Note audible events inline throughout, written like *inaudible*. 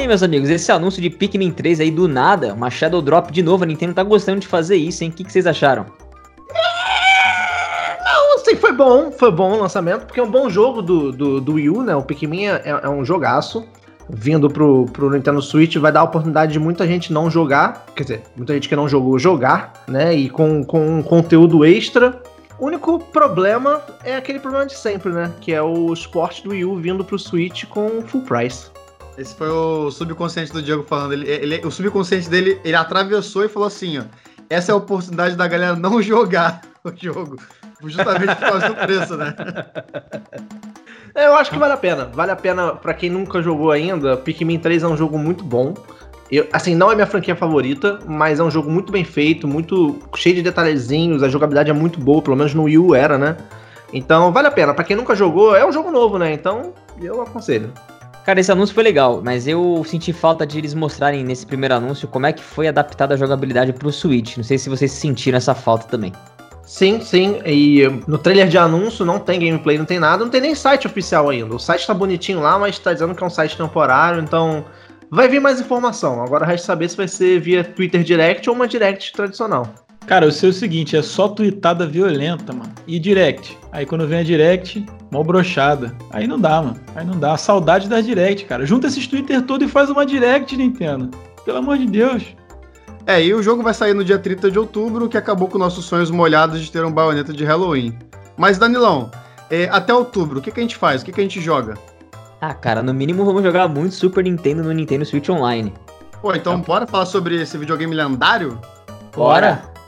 Aí, meus amigos, esse anúncio de Pikmin 3 aí do nada, uma Shadow Drop de novo, a Nintendo tá gostando de fazer isso, hein? O que, que vocês acharam? Não, assim, foi bom, foi bom o lançamento, porque é um bom jogo do, do, do Wii U, né? O Pikmin é, é um jogaço. Vindo pro, pro Nintendo Switch vai dar a oportunidade de muita gente não jogar, quer dizer, muita gente que não jogou jogar, né? E com, com um conteúdo extra. O único problema é aquele problema de sempre, né? Que é o esporte do Wii U vindo pro Switch com full price. Esse foi o subconsciente do Diego falando. Ele, ele, o subconsciente dele, ele atravessou e falou assim, ó. Essa é a oportunidade da galera não *laughs* jogar o jogo. Justamente por causa do preço, né? É, eu acho que vale a pena. Vale a pena para quem nunca jogou ainda. Pikmin 3 é um jogo muito bom. Eu, assim, não é minha franquia favorita, mas é um jogo muito bem feito, muito cheio de detalhezinhos, a jogabilidade é muito boa, pelo menos no Wii U era, né? Então vale a pena. Para quem nunca jogou, é um jogo novo, né? Então eu aconselho. Cara, esse anúncio foi legal, mas eu senti falta de eles mostrarem nesse primeiro anúncio como é que foi adaptada a jogabilidade pro Switch. Não sei se vocês sentiram essa falta também. Sim, sim. E no trailer de anúncio não tem gameplay, não tem nada, não tem nem site oficial ainda. O site tá bonitinho lá, mas tá dizendo que é um site temporário, então vai vir mais informação. Agora resta saber se vai ser via Twitter Direct ou uma Direct tradicional. Cara, eu sei o seguinte, é só tweetada violenta, mano. E direct. Aí quando vem a direct, mó brochada. Aí não dá, mano. Aí não dá. Saudade da direct, cara. Junta esses Twitter todo e faz uma direct, Nintendo. Pelo amor de Deus. É, e o jogo vai sair no dia 30 de outubro, que acabou com nossos sonhos molhados de ter um baioneta de Halloween. Mas, Danilão, é, até outubro, o que, que a gente faz? O que, que a gente joga? Ah, cara, no mínimo vamos jogar muito Super Nintendo no Nintendo Switch Online. Pô, então tá. bora falar sobre esse videogame lendário? Bora!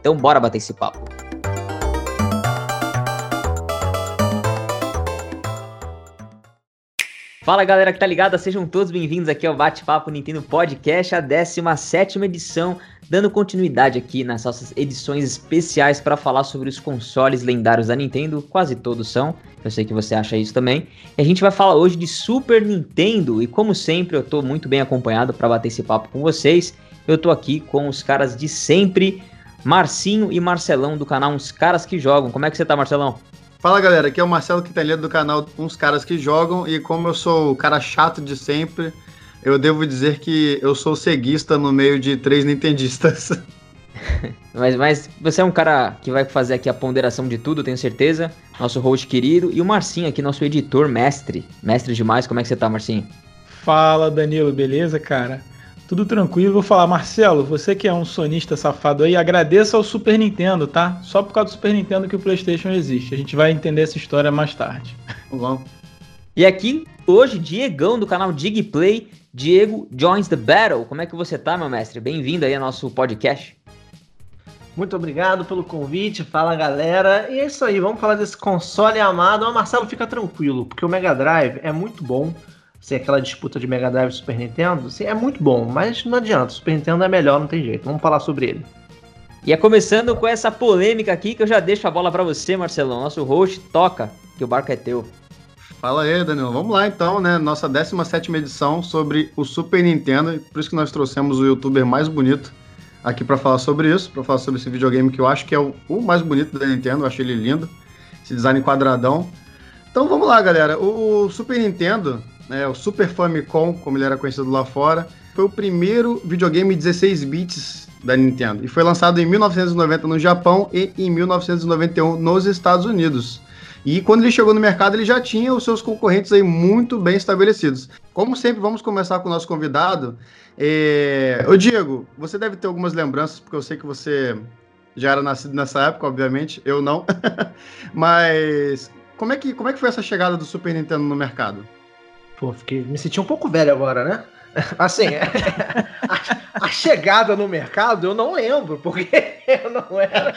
Então bora bater esse papo. Fala galera que tá ligada, sejam todos bem-vindos aqui ao Bate-Papo Nintendo Podcast, a 17 edição, dando continuidade aqui nas nossas edições especiais para falar sobre os consoles lendários da Nintendo, quase todos são, eu sei que você acha isso também. E a gente vai falar hoje de Super Nintendo e como sempre eu tô muito bem acompanhado para bater esse papo com vocês. Eu tô aqui com os caras de sempre, Marcinho e Marcelão do canal Uns Caras que Jogam. Como é que você tá, Marcelão? Fala galera, aqui é o Marcelo Quintanilha do canal Uns Caras que Jogam e como eu sou o cara chato de sempre, eu devo dizer que eu sou ceguista no meio de três nintendistas. *laughs* mas, mas você é um cara que vai fazer aqui a ponderação de tudo, tenho certeza. Nosso host querido e o Marcinho aqui, nosso editor mestre. Mestre demais, como é que você tá, Marcinho? Fala Danilo, beleza, cara? Tudo tranquilo. Vou falar, Marcelo, você que é um sonista safado aí, agradeça ao Super Nintendo, tá? Só por causa do Super Nintendo que o PlayStation existe. A gente vai entender essa história mais tarde. *laughs* Bom. E aqui, hoje, Diegão do canal Digplay. Diego joins the battle. Como é que você tá, meu mestre? Bem-vindo aí ao nosso podcast. Muito obrigado pelo convite. Fala, galera. E é isso aí, vamos falar desse console amado. Mas, Marcelo, fica tranquilo, porque o Mega Drive é muito bom ser aquela disputa de Mega Drive e Super Nintendo, sim, é muito bom, mas não adianta, o Super Nintendo é melhor, não tem jeito. Vamos falar sobre ele. E é começando com essa polêmica aqui que eu já deixo a bola para você, Marcelão. Nosso host toca, que o barco é teu. Fala aí, Danilo. Vamos lá então, né? Nossa 17 edição sobre o Super Nintendo. Por isso que nós trouxemos o youtuber mais bonito aqui para falar sobre isso, para falar sobre esse videogame que eu acho que é o, o mais bonito da Nintendo. Eu achei ele lindo. Esse design quadradão. Então vamos lá, galera. O, o Super Nintendo, né, o Super Famicom, como ele era conhecido lá fora, foi o primeiro videogame 16 bits da Nintendo e foi lançado em 1990 no Japão e em 1991 nos Estados Unidos. E quando ele chegou no mercado, ele já tinha os seus concorrentes aí muito bem estabelecidos. Como sempre, vamos começar com o nosso convidado. É... Ô Diego, você deve ter algumas lembranças, porque eu sei que você já era nascido nessa época, obviamente, eu não. *laughs* Mas como é, que, como é que foi essa chegada do Super Nintendo no mercado? Pô, fiquei, me senti um pouco velho agora, né? *laughs* Assim, a, a, chegada no mercado eu não lembro, porque *laughs* eu não era.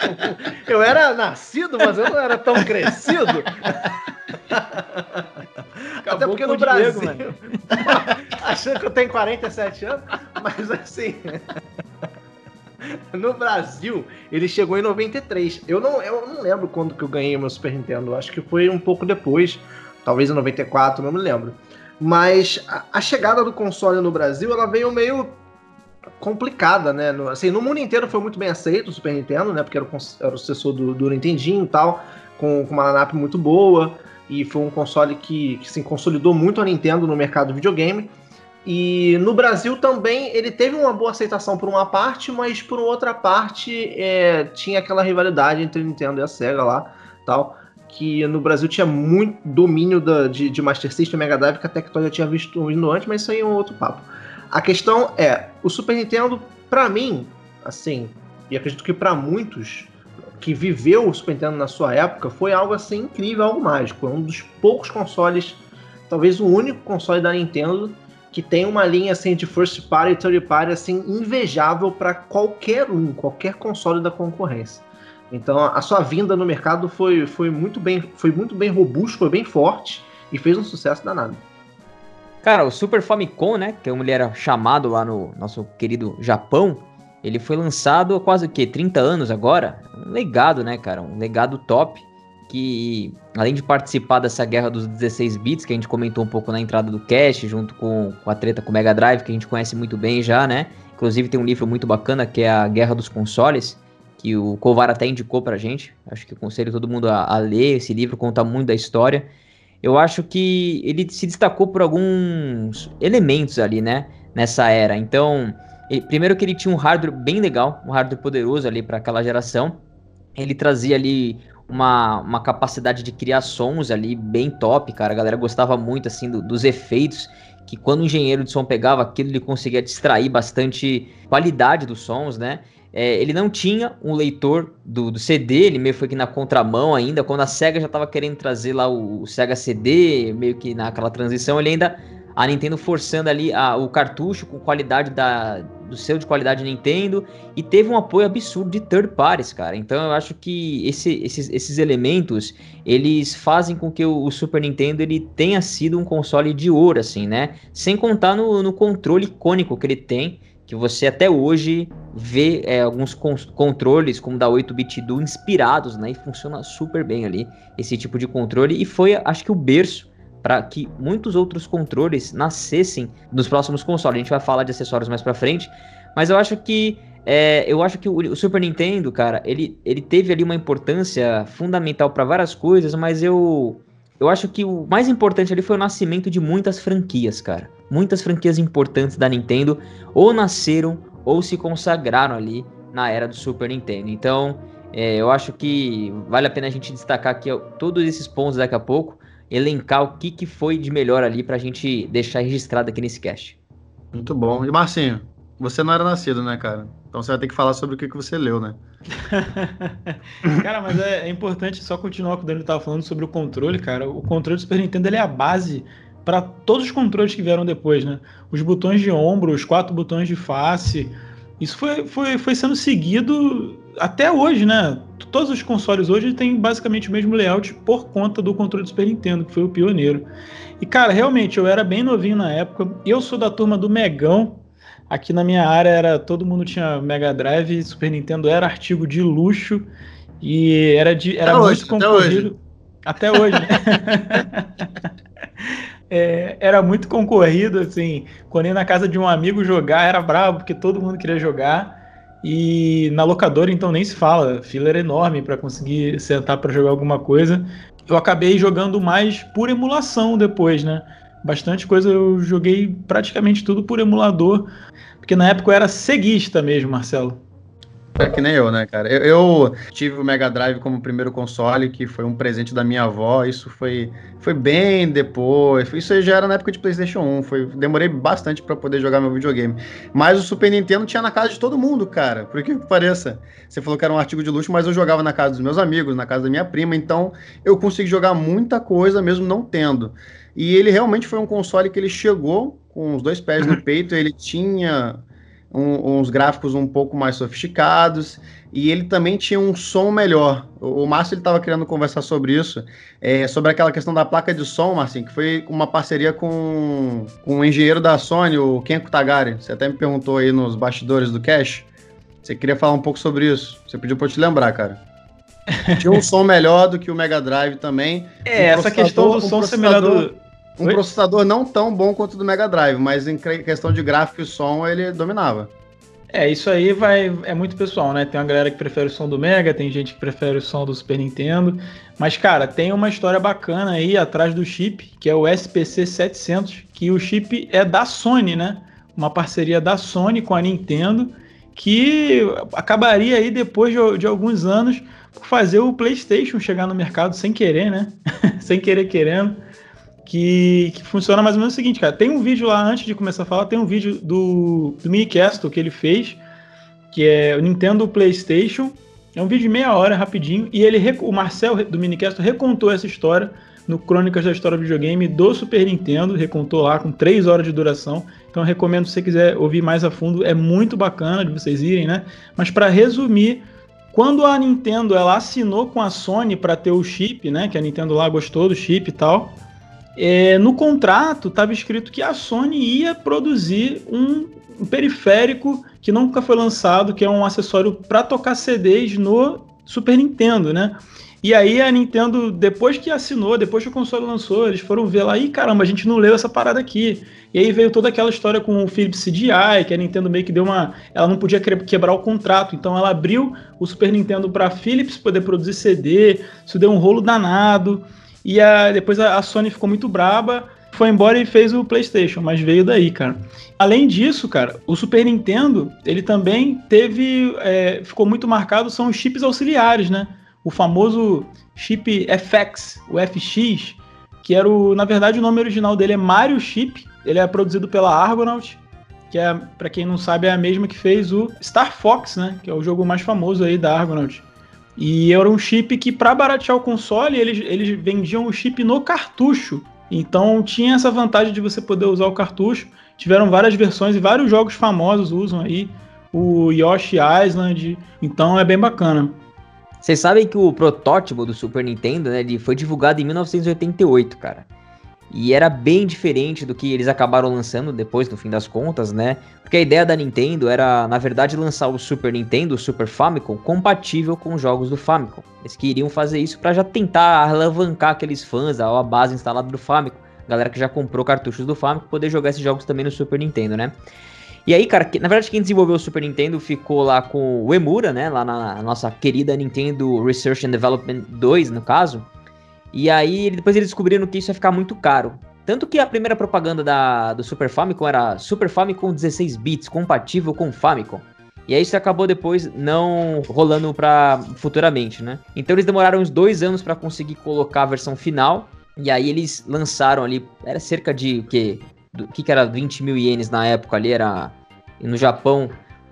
Eu era nascido, mas eu não era tão crescido. Acabou Até porque no Brasil. Diego, *laughs* achando que eu tenho 47 anos. mas assim. no Brasil, ele chegou em 93. Eu não, eu não lembro quando que eu ganhei meu Super Nintendo. Acho que foi um pouco depois. Talvez em 94, não me lembro. Mas a, a chegada do console no Brasil, ela veio meio complicada, né? No, assim, no mundo inteiro foi muito bem aceito o Super Nintendo, né? Porque era o, era o sucessor do, do Nintendinho e tal, com, com uma lineup muito boa. E foi um console que, que se consolidou muito a Nintendo no mercado de videogame. E no Brasil também ele teve uma boa aceitação por uma parte, mas por outra parte é, tinha aquela rivalidade entre a Nintendo e a Sega lá, tal, que no Brasil tinha muito domínio da, de, de Master System Mega Drive que a Tectoy já tinha visto indo antes, mas isso aí é um outro papo. A questão é, o Super Nintendo, para mim, assim, e acredito que para muitos que viveu o Super Nintendo na sua época, foi algo assim incrível, algo mágico. É um dos poucos consoles, talvez o único console da Nintendo que tem uma linha assim de first party e third party assim invejável para qualquer um, qualquer console da concorrência. Então a sua vinda no mercado foi, foi muito bem foi muito bem robusto, foi bem forte e fez um sucesso danado. Cara, o Super Famicom, né, que como ele era chamado lá no nosso querido Japão, ele foi lançado há quase o quê? 30 anos agora. Um legado, né, cara? Um legado top que, além de participar dessa guerra dos 16 bits, que a gente comentou um pouco na entrada do cast, junto com, com a treta com o Mega Drive, que a gente conhece muito bem já, né? Inclusive tem um livro muito bacana que é a Guerra dos Consoles, que o Kovar até indicou pra gente. Acho que aconselho todo mundo a, a ler esse livro, conta muito da história. Eu acho que ele se destacou por alguns elementos ali, né? Nessa era. Então, ele, primeiro que ele tinha um hardware bem legal, um hardware poderoso ali para aquela geração. Ele trazia ali uma, uma capacidade de criar sons ali bem top, cara. A galera gostava muito, assim, do, dos efeitos. Que quando o engenheiro de som pegava aquilo, ele conseguia distrair bastante qualidade dos sons, né? É, ele não tinha um leitor do, do, CD, ele meio foi aqui na contramão ainda. Quando a SEGA já estava querendo trazer lá o, o, Sega CD, meio que naquela transição, ele ainda. A Nintendo forçando ali a, o cartucho com qualidade da, do selo de qualidade Nintendo e teve um apoio absurdo de third parties, cara. Então eu acho que esse, esses, esses elementos eles fazem com que o, o, Super Nintendo ele tenha sido um console de ouro, assim, né? Sem contar no, no controle icônico que ele tem, que você até hoje vê é, alguns controles como da 8-bit do inspirados, né? E funciona super bem ali esse tipo de controle e foi, acho que o berço para que muitos outros controles nascessem nos próximos consoles. A gente vai falar de acessórios mais para frente, mas eu acho que é, eu acho que o, Super Nintendo, cara, ele, ele teve ali uma importância fundamental para várias coisas, mas eu eu acho que o mais importante ali foi o nascimento de muitas franquias, cara. Muitas franquias importantes da Nintendo ou nasceram ou se consagraram ali na era do Super Nintendo. Então, é, eu acho que vale a pena a gente destacar aqui todos esses pontos daqui a pouco elencar o que, que foi de melhor ali pra gente deixar registrado aqui nesse cast. Muito bom. E Marcinho, você não era nascido, né, cara? Então você vai ter que falar sobre o que, que você leu, né? *laughs* cara, mas é, é, importante só continuar com o Daniel estava falando sobre o controle, cara. O controle do Super Nintendo ele é a base para todos os controles que vieram depois, né? Os botões de ombro, os quatro botões de face. Isso foi, foi, foi sendo seguido até hoje, né? Todos os consoles hoje têm basicamente o mesmo layout por conta do controle do Super Nintendo, que foi o pioneiro. E, cara, realmente, eu era bem novinho na época. Eu sou da turma do Megão. Aqui na minha área era todo mundo tinha Mega Drive, Super Nintendo era artigo de luxo e era de era até muito hoje, concorrido até hoje. Até hoje. *laughs* é, era muito concorrido, assim, quando ia na casa de um amigo jogar, era brabo, porque todo mundo queria jogar. E na locadora, então, nem se fala. Fila era enorme para conseguir sentar para jogar alguma coisa. Eu acabei jogando mais por emulação depois, né? Bastante coisa eu joguei praticamente tudo por emulador. Porque na época eu era ceguista mesmo, Marcelo. É que nem eu, né, cara? Eu, eu, tive o Mega Drive como primeiro console, que foi um presente da minha avó. Isso foi, foi bem depois. Isso já era na época de PlayStation 1. Foi, demorei bastante para poder jogar meu videogame. Mas o Super Nintendo tinha na casa de todo mundo, cara. Por que pareça. Você falou que era um artigo de luxo, mas eu jogava na casa dos meus amigos, na casa da minha prima. Então eu consegui jogar muita coisa mesmo não tendo. E ele realmente foi um console que ele chegou com os dois pés no peito. Ele tinha um, uns gráficos um pouco mais sofisticados e ele também tinha um som melhor. O, o Márcio estava querendo conversar sobre isso, é, sobre aquela questão da placa de som, Marcinho, que foi uma parceria com, com o engenheiro da Sony, o Kenko Tagari. Você até me perguntou aí nos bastidores do Cash. Você queria falar um pouco sobre isso. Você pediu para eu te lembrar, cara. *laughs* Tinha um som melhor do que o Mega Drive também. É, um essa questão do um som ser melhor do. Um Oi? processador não tão bom quanto o do Mega Drive, mas em questão de gráfico e som ele dominava. É, isso aí vai é muito pessoal, né? Tem uma galera que prefere o som do Mega, tem gente que prefere o som do Super Nintendo. Mas, cara, tem uma história bacana aí atrás do chip, que é o SPC 700, que o chip é da Sony, né? Uma parceria da Sony com a Nintendo, que acabaria aí depois de, de alguns anos por fazer o PlayStation chegar no mercado sem querer, né? *laughs* sem querer querendo que, que, funciona mais ou menos o seguinte, cara. Tem um vídeo lá, antes de começar a falar, tem um vídeo do, do Minicast que ele fez, que é o Nintendo PlayStation. É um vídeo de meia hora, rapidinho, e ele o Marcel do Minicast recontou essa história no Crônicas da História do Videogame do Super Nintendo, recontou lá com 3 horas de duração. Então recomendo se você quiser ouvir mais a fundo, é muito bacana de vocês irem, né? Mas para resumir, quando a Nintendo ela assinou com a Sony para ter o chip, né, que a Nintendo lá gostou do chip e tal, é, no contrato estava escrito que a Sony ia produzir um, um, periférico que nunca foi lançado, que é um acessório para tocar CDs no Super Nintendo, né? E aí a Nintendo, depois que assinou, depois que o console lançou, eles foram ver lá, e caramba, a gente não leu essa parada aqui. E aí veio toda aquela história com o Philips CDI, que a Nintendo meio que deu uma. Ela não podia quebrar o contrato, então ela abriu o Super Nintendo para Philips poder produzir CD, isso deu um rolo danado. E a, depois a, Sony ficou muito braba, foi embora e fez o PlayStation, mas veio daí, cara. Além disso, cara, o Super Nintendo, ele também teve. É, ficou muito marcado, são os chips auxiliares, né? O famoso chip FX, o FX, que era o. Na verdade, o nome original dele é Mario Chip. Ele é produzido pela Argonaut, que é, para quem não sabe, é a mesma que fez o Star Fox, né? Que é o jogo mais famoso aí da Argonaut. E era um chip que, para baratear o console, eles, eles vendiam o chip no cartucho. Então tinha essa vantagem de você poder usar o cartucho. Tiveram várias versões e vários jogos famosos usam aí. O Yoshi Island. Então é bem bacana. Vocês sabem que o protótipo do Super Nintendo, né, ele foi divulgado em 1988, cara. E era bem diferente do que eles acabaram lançando depois, no fim das contas, né? Porque a ideia da Nintendo era, na verdade, lançar o Super Nintendo, o Super Famicom, compatível com os jogos do Famicom. Eles queriam fazer isso para já tentar alavancar aqueles fãs, a base instalada do Famicom, galera que já comprou cartuchos do Famicom, poder jogar esses jogos também no Super Nintendo, né? E aí, cara, na verdade, quem desenvolveu o Super Nintendo ficou lá com o Emura, né? Lá na nossa querida Nintendo Research and Development 2, no caso. E aí depois eles descobriram que isso ia ficar muito caro. Tanto que a primeira propaganda da, do Super Famicom era Super Famicom 16 bits, compatível com Famicom. E aí isso acabou depois não rolando para futuramente, né? Então eles demoraram uns dois anos para conseguir colocar a versão final. E aí eles lançaram ali, era cerca de o que? O que, que era 20 mil ienes na época ali? Era no Japão,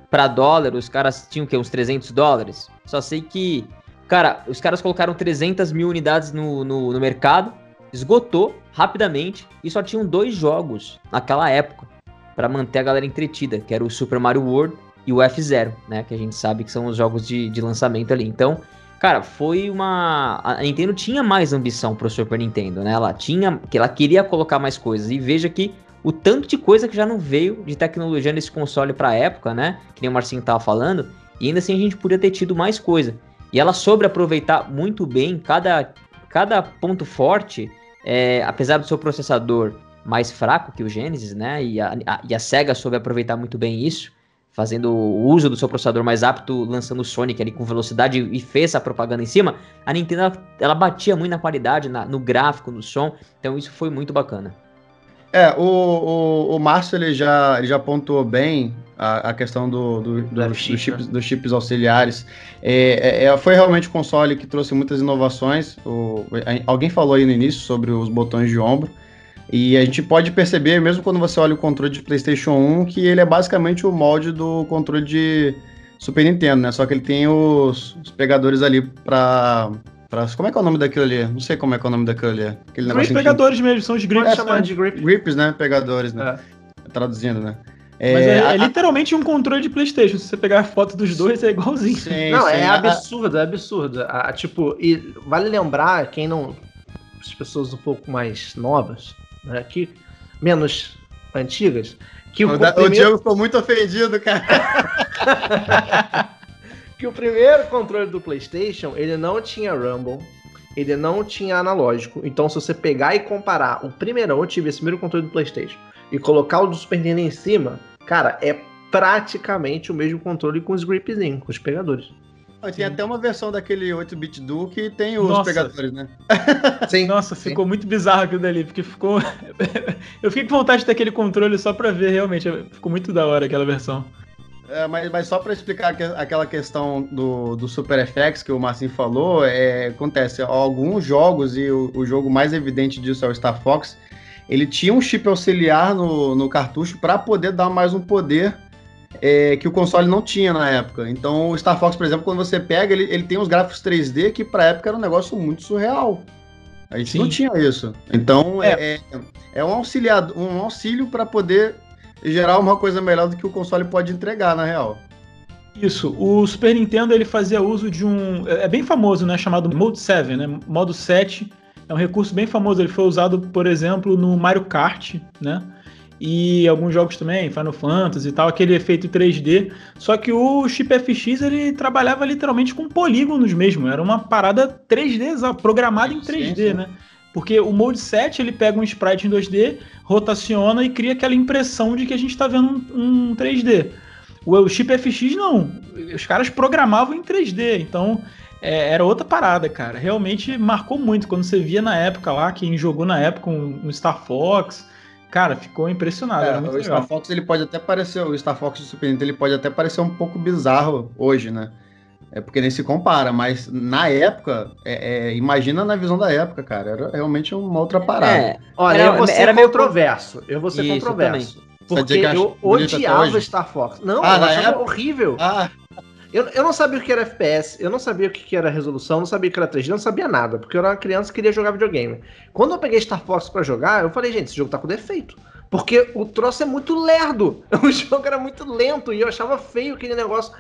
para dólar, os caras tinham o quê? Uns 300 dólares. Só sei que Cara, os caras colocaram 300 mil unidades no, no, no mercado, esgotou rapidamente e só tinham dois jogos naquela época para manter a galera entretida, que era o Super Mario World e o F0, né? Que a gente sabe que são os jogos de, de lançamento ali. Então, cara, foi uma. A Nintendo tinha mais ambição pro Super Nintendo, né? Ela tinha. que Ela queria colocar mais coisas. E veja que o tanto de coisa que já não veio de tecnologia nesse console pra época, né? Que nem o Marcinho tava falando. E ainda assim a gente podia ter tido mais coisa. E ela soube aproveitar muito bem cada, cada ponto forte, é, apesar do seu processador mais fraco que o Genesis, né? E a, a, e a SEGA soube aproveitar muito bem isso, fazendo o uso do seu processador mais apto, lançando o Sonic ali com velocidade e fez essa propaganda em cima. A Nintendo ela, ela batia muito na qualidade, na, no gráfico, no som, então isso foi muito bacana. É, o, o, o Márcio ele já, ele já pontuou bem a, a questão do, do, do, do chips, dos chips auxiliares. É, é, é, foi realmente um console que trouxe muitas inovações. O, alguém falou aí no início sobre os botões de ombro. E a gente pode perceber, mesmo quando você olha o controle de PlayStation 1, que ele é basicamente o molde do controle de Super Nintendo, né? Só que ele tem os, os pegadores ali para Pra, como é que é o nome daquilo ali? Não sei como é que é o nome daquilo ali. Aquele grip pegadores que... mesmo, são os grips. É, de grip. Grips, né? Pegadores, né? É. Traduzindo, né? É, Mas é, é a, literalmente um controle de PlayStation. Se você pegar a foto dos dois, é igualzinho. Sim, não, sim, é absurdo, é absurdo. A, tipo, e vale lembrar, quem não. As pessoas um pouco mais novas, né, que, menos antigas, que o, o, da, primeiro... o Diego ficou muito ofendido, cara. *laughs* que o primeiro controle do PlayStation, ele não tinha Rumble, ele não tinha analógico. Então, se você pegar e comparar o primeiro, eu tive esse primeiro controle do PlayStation, e colocar o do Super Nintendo em cima, Cara, é praticamente o mesmo controle com os gripzinhos, com os pegadores. Tem até uma versão daquele 8-bit Duo que tem os Nossa. pegadores, né? *laughs* Sim. Nossa, Sim. ficou muito bizarro aquilo dali, porque ficou. *laughs* eu fiquei com vontade de ter aquele controle só pra ver, realmente. Ficou muito da hora aquela versão. É, mas, mas, só para explicar que, aquela questão do, do Super FX que o Marcinho falou, é, acontece, alguns jogos, e o, o jogo mais evidente disso é o Star Fox, ele tinha um chip auxiliar no, no cartucho para poder dar mais um poder é, que o console não tinha na época. Então, o Star Fox, por exemplo, quando você pega, ele, ele tem uns gráficos 3D que para época era um negócio muito surreal. A gente Sim. não tinha isso. Então, é, é, é, um, auxiliado, um auxílio para poder gerar uma coisa melhor do que o console pode entregar, na real. Isso, o Super Nintendo ele fazia uso de um. É, é bem famoso, né? Chamado Mode 7, né? Modo 7 é um recurso bem famoso. Ele foi usado, por exemplo, no Mario Kart, né? E alguns jogos também, Final Fantasy e tal, aquele efeito 3D. Só que o chip FX ele trabalhava literalmente com polígonos mesmo. Era uma parada 3D, programada em 3D, sim, sim. né? Porque o Mode 7 ele pega um sprite em 2D, rotaciona e cria aquela impressão de que a gente está vendo um, um 3D. O chip FX não. Os caras programavam em 3D. Então é, era outra parada, cara. Realmente marcou muito. Quando você via na época lá, quem jogou na época no Star Fox, cara, ficou impressionado. É, o legal. Star Fox ele pode até parecer, o Star Fox do Super Nintendo ele pode até parecer um pouco bizarro hoje, né? É porque nem se compara, mas na época, é, é, imagina na visão da época, cara, era realmente uma outra parada. É, olha, era, eu vou ser era controverso. Eu vou ser Isso, controverso. Porque eu odiava Star Fox. Não, ah, eu achava época? horrível. Ah. Eu, eu não sabia o que era FPS, eu não sabia o que era resolução, não sabia o que era 3D, não sabia nada, porque eu era uma criança que queria jogar videogame. Quando eu peguei Star Fox para jogar, eu falei, gente, esse jogo tá com defeito. Porque o troço é muito lerdo. *laughs* O jogo era muito lento e eu achava feio aquele negócio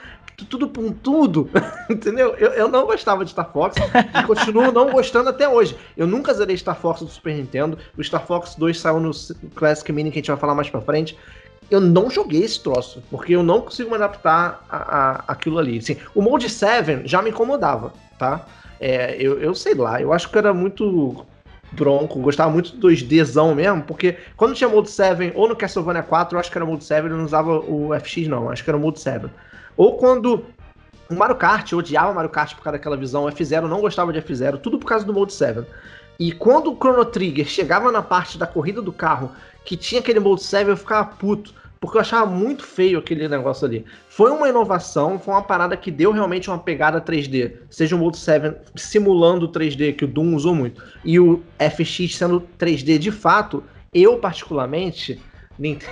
tudo pontudo, *laughs* entendeu? Eu, eu não gostava de Star Fox e continuo não gostando até hoje. Eu nunca zerei Star Fox do Super Nintendo. O Star Fox 2 saiu no Classic Mini que a gente vai falar mais pra frente eu não joguei esse troço, porque eu não consigo me adaptar a, a aquilo ali. Assim, o Mode 7 já me incomodava, tá? É, eu, eu sei lá, eu acho que era muito bronco, gostava muito do 2Dzão mesmo, porque quando tinha Mode 7, ou no Castlevania 4, eu acho que era Mode 7, eu não usava o FX não, acho que era Mode 7. Ou quando o Mario Kart, eu odiava Mario Kart por causa daquela visão, F0, não gostava de F0, tudo por causa do Mode 7. E quando o Chrono Trigger chegava na parte da corrida do carro, que tinha aquele Mode 7, eu ficava puto porque eu achava muito feio aquele negócio ali. Foi uma inovação, foi uma parada que deu realmente uma pegada 3D. Seja o Mode 7 simulando o 3D, que o Doom usou muito, e o FX sendo 3D de fato, eu particularmente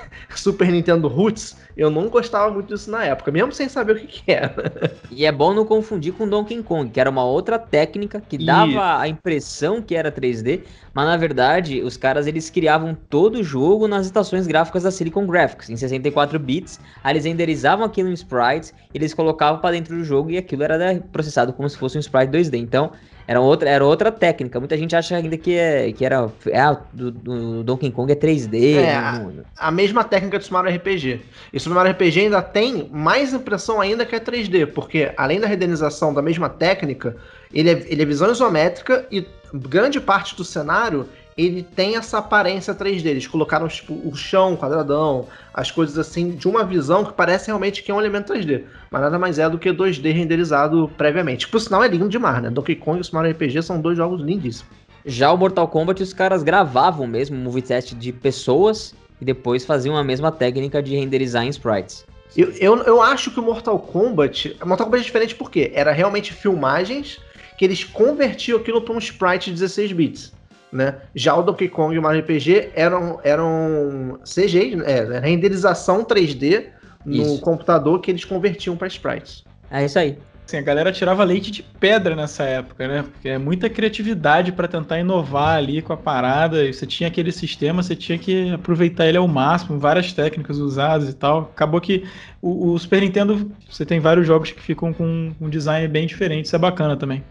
*laughs* Super Nintendo Roots, eu não gostava muito disso na época, mesmo sem saber o que, que era. *laughs* E é bom não confundir com Donkey Kong, que era uma outra técnica que dava a impressão que era 3D, mas na verdade os caras eles criavam todo o jogo nas estações gráficas da Silicon Graphics, em 64 bits, aí eles renderizavam aquilo em sprites, eles colocavam para dentro do jogo e aquilo era processado como se fosse um sprite 2D. Então, era outra, era outra técnica. Muita gente acha ainda que, é, que era. É, do, do Donkey Kong é 3D. É, a, a, mesma técnica do Super Mario RPG. E o Super Mario RPG ainda tem mais impressão ainda que é 3D, porque além da renderização da mesma técnica, ele é, ele é visão isométrica e grande parte do cenário ele tem essa aparência 3D. Eles colocaram tipo, o chão quadradão, as coisas assim, de uma visão que parece realmente que é um elemento 3D. Mas nada mais é do que 2D renderizado previamente. Por sinal, é lindo demais, né? Donkey Kong e o Super Mario RPG são dois jogos lindíssimos. Já o Mortal Kombat, os caras gravavam mesmo o movie test de pessoas e depois faziam a mesma técnica de renderizar em sprites. Eu, eu, eu acho que o Mortal Kombat. Mortal Kombat é diferente porque era realmente filmagens que eles convertiam aquilo para um sprite de 16 bits né? Já o Donkey Kong e o Mario RPG eram, eram CG, é, renderização 3D no isso. computador que eles convertiam para sprites. É isso aí. Assim, a galera tirava leite de pedra nessa época, né? Porque é muita criatividade para tentar inovar ali com a parada. E você tinha aquele sistema, você tinha que aproveitar ele ao máximo, várias técnicas usadas e tal. Acabou que o, o Super Nintendo, você tem vários jogos que ficam com um design bem diferente. Isso é bacana também.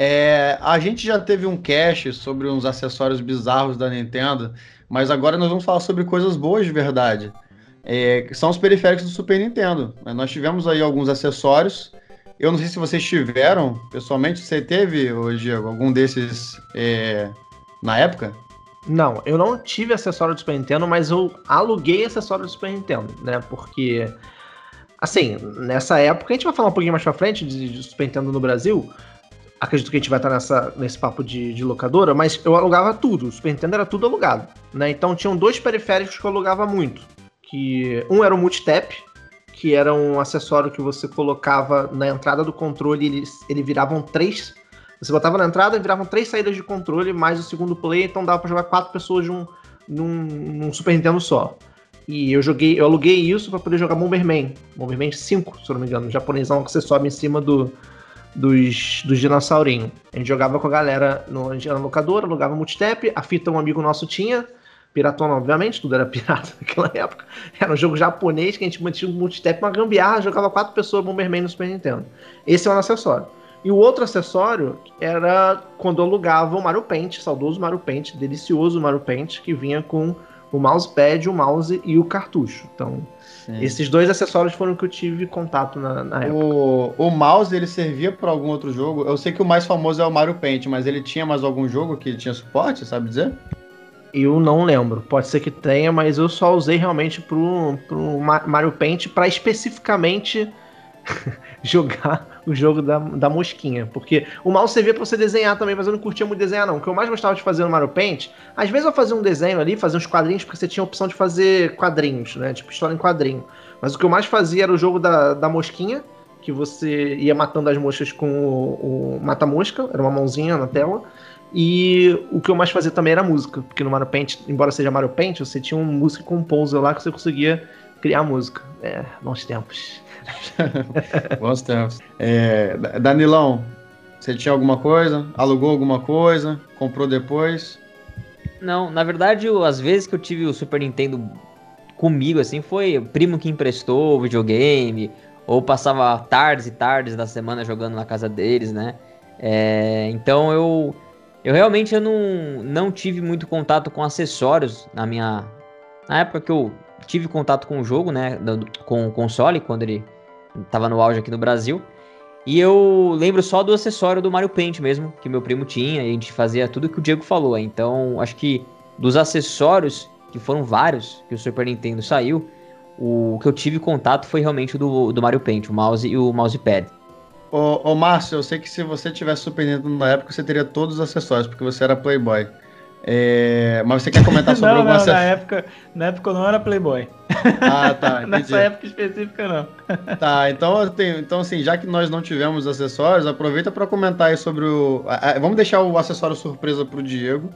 É, a gente já teve um cast sobre uns acessórios bizarros da Nintendo, mas agora nós vamos falar sobre coisas boas de verdade. É, são os periféricos do Super Nintendo. Nós tivemos aí alguns acessórios eu não sei se vocês tiveram, pessoalmente, você teve, Diego, algum desses é, na época? Não, eu não tive acessório do Super Nintendo, mas eu aluguei acessório do Super Nintendo, né? Porque, assim, nessa época, a gente vai falar um pouquinho mais pra frente de, de Super Nintendo no Brasil. Acredito que a gente vai estar nessa, nesse papo de, de locadora, mas eu alugava tudo. O Super Nintendo era tudo alugado, né? Então tinham dois periféricos que eu alugava muito. Que um era o Multitap, que era um acessório que você colocava na entrada do controle, ele, ele viravam três. Você botava na entrada e viravam três saídas de controle, mais o segundo play, então dava para jogar quatro pessoas num, num, num, Super Nintendo só. E eu joguei, eu aluguei isso para poder jogar Bomberman. Bomberman 5, se eu não me engano, um japonesão que você sobe em cima do, dos, dos dinossaurinhos. A gente jogava com a galera no, a gente era locadora, alugava multitap, a fita um amigo nosso tinha, Piratona, obviamente, tudo era *laughs* pirata naquela época. Era um jogo japonês que a gente mantinha um multitap, uma gambiarra, jogava quatro pessoas Bomberman no Super Nintendo. Esse é um acessório. E o outro acessório era quando alugava o Mario Paint, saudoso Mario Paint, delicioso Mario Paint, que vinha com o mousepad, o mouse e o cartucho. Então, Sim. esses dois acessórios foram que eu tive contato na, na época. O, o mouse, ele servia para algum outro jogo? Eu sei que o mais famoso é o Mario Paint, mas ele tinha mais algum jogo que tinha suporte, sabe dizer? Eu não lembro. Pode ser que tenha, mas eu só usei realmente pro, pro Mario Paint para especificamente *laughs* jogar o jogo da, da mosquinha. Porque o mouse servia pra você desenhar também, mas eu não curtia muito desenhar, não. O que eu mais gostava de fazer no Mario Paint, às vezes eu fazia um desenho ali, fazia uns quadrinhos, porque você tinha a opção de fazer quadrinhos, né? Tipo história em quadrinho. Mas o que eu mais fazia era o jogo da, da mosquinha, que você ia matando as moscas com o, o mata-mosca, era uma mãozinha na tela. E o que eu mais fazia também era música, porque no Mario Paint, embora seja Mario Paint, você tinha um música composer lá que você conseguia criar música. É, bons tempos. *laughs* bons tempos. É, Danilão, você tinha alguma coisa? Alugou alguma coisa? Comprou depois? Não, na verdade, eu, as vezes que eu tive o Super Nintendo comigo, assim, foi o primo que emprestou o videogame, ou passava tardes e tardes da semana jogando na casa deles, né? É, então eu eu realmente eu não, não tive muito contato com acessórios na minha. Na época que eu tive contato com o jogo, né? Com o console, quando ele tava no auge aqui no Brasil. E eu lembro só do acessório do Mario Paint mesmo, que meu primo tinha, e a gente fazia tudo que o Diego falou. Então, acho que dos acessórios, que foram vários, que o Super Nintendo saiu, o que eu tive contato foi realmente o do, do Mario Paint, o mouse e o mousepad. Ô, ô Márcio, eu sei que se você tivesse Super Nintendo na época, você teria todos os acessórios, porque você era Playboy. É... Mas você quer comentar *laughs* sobre não, algum não, na época, na época eu não era Playboy. *laughs* Ah, tá. *laughs* Nessa época específica, não. *laughs* Tá, então, então assim, já que nós não tivemos acessórios, aproveita para comentar aí sobre o. Vamos deixar o acessório surpresa pro Diego,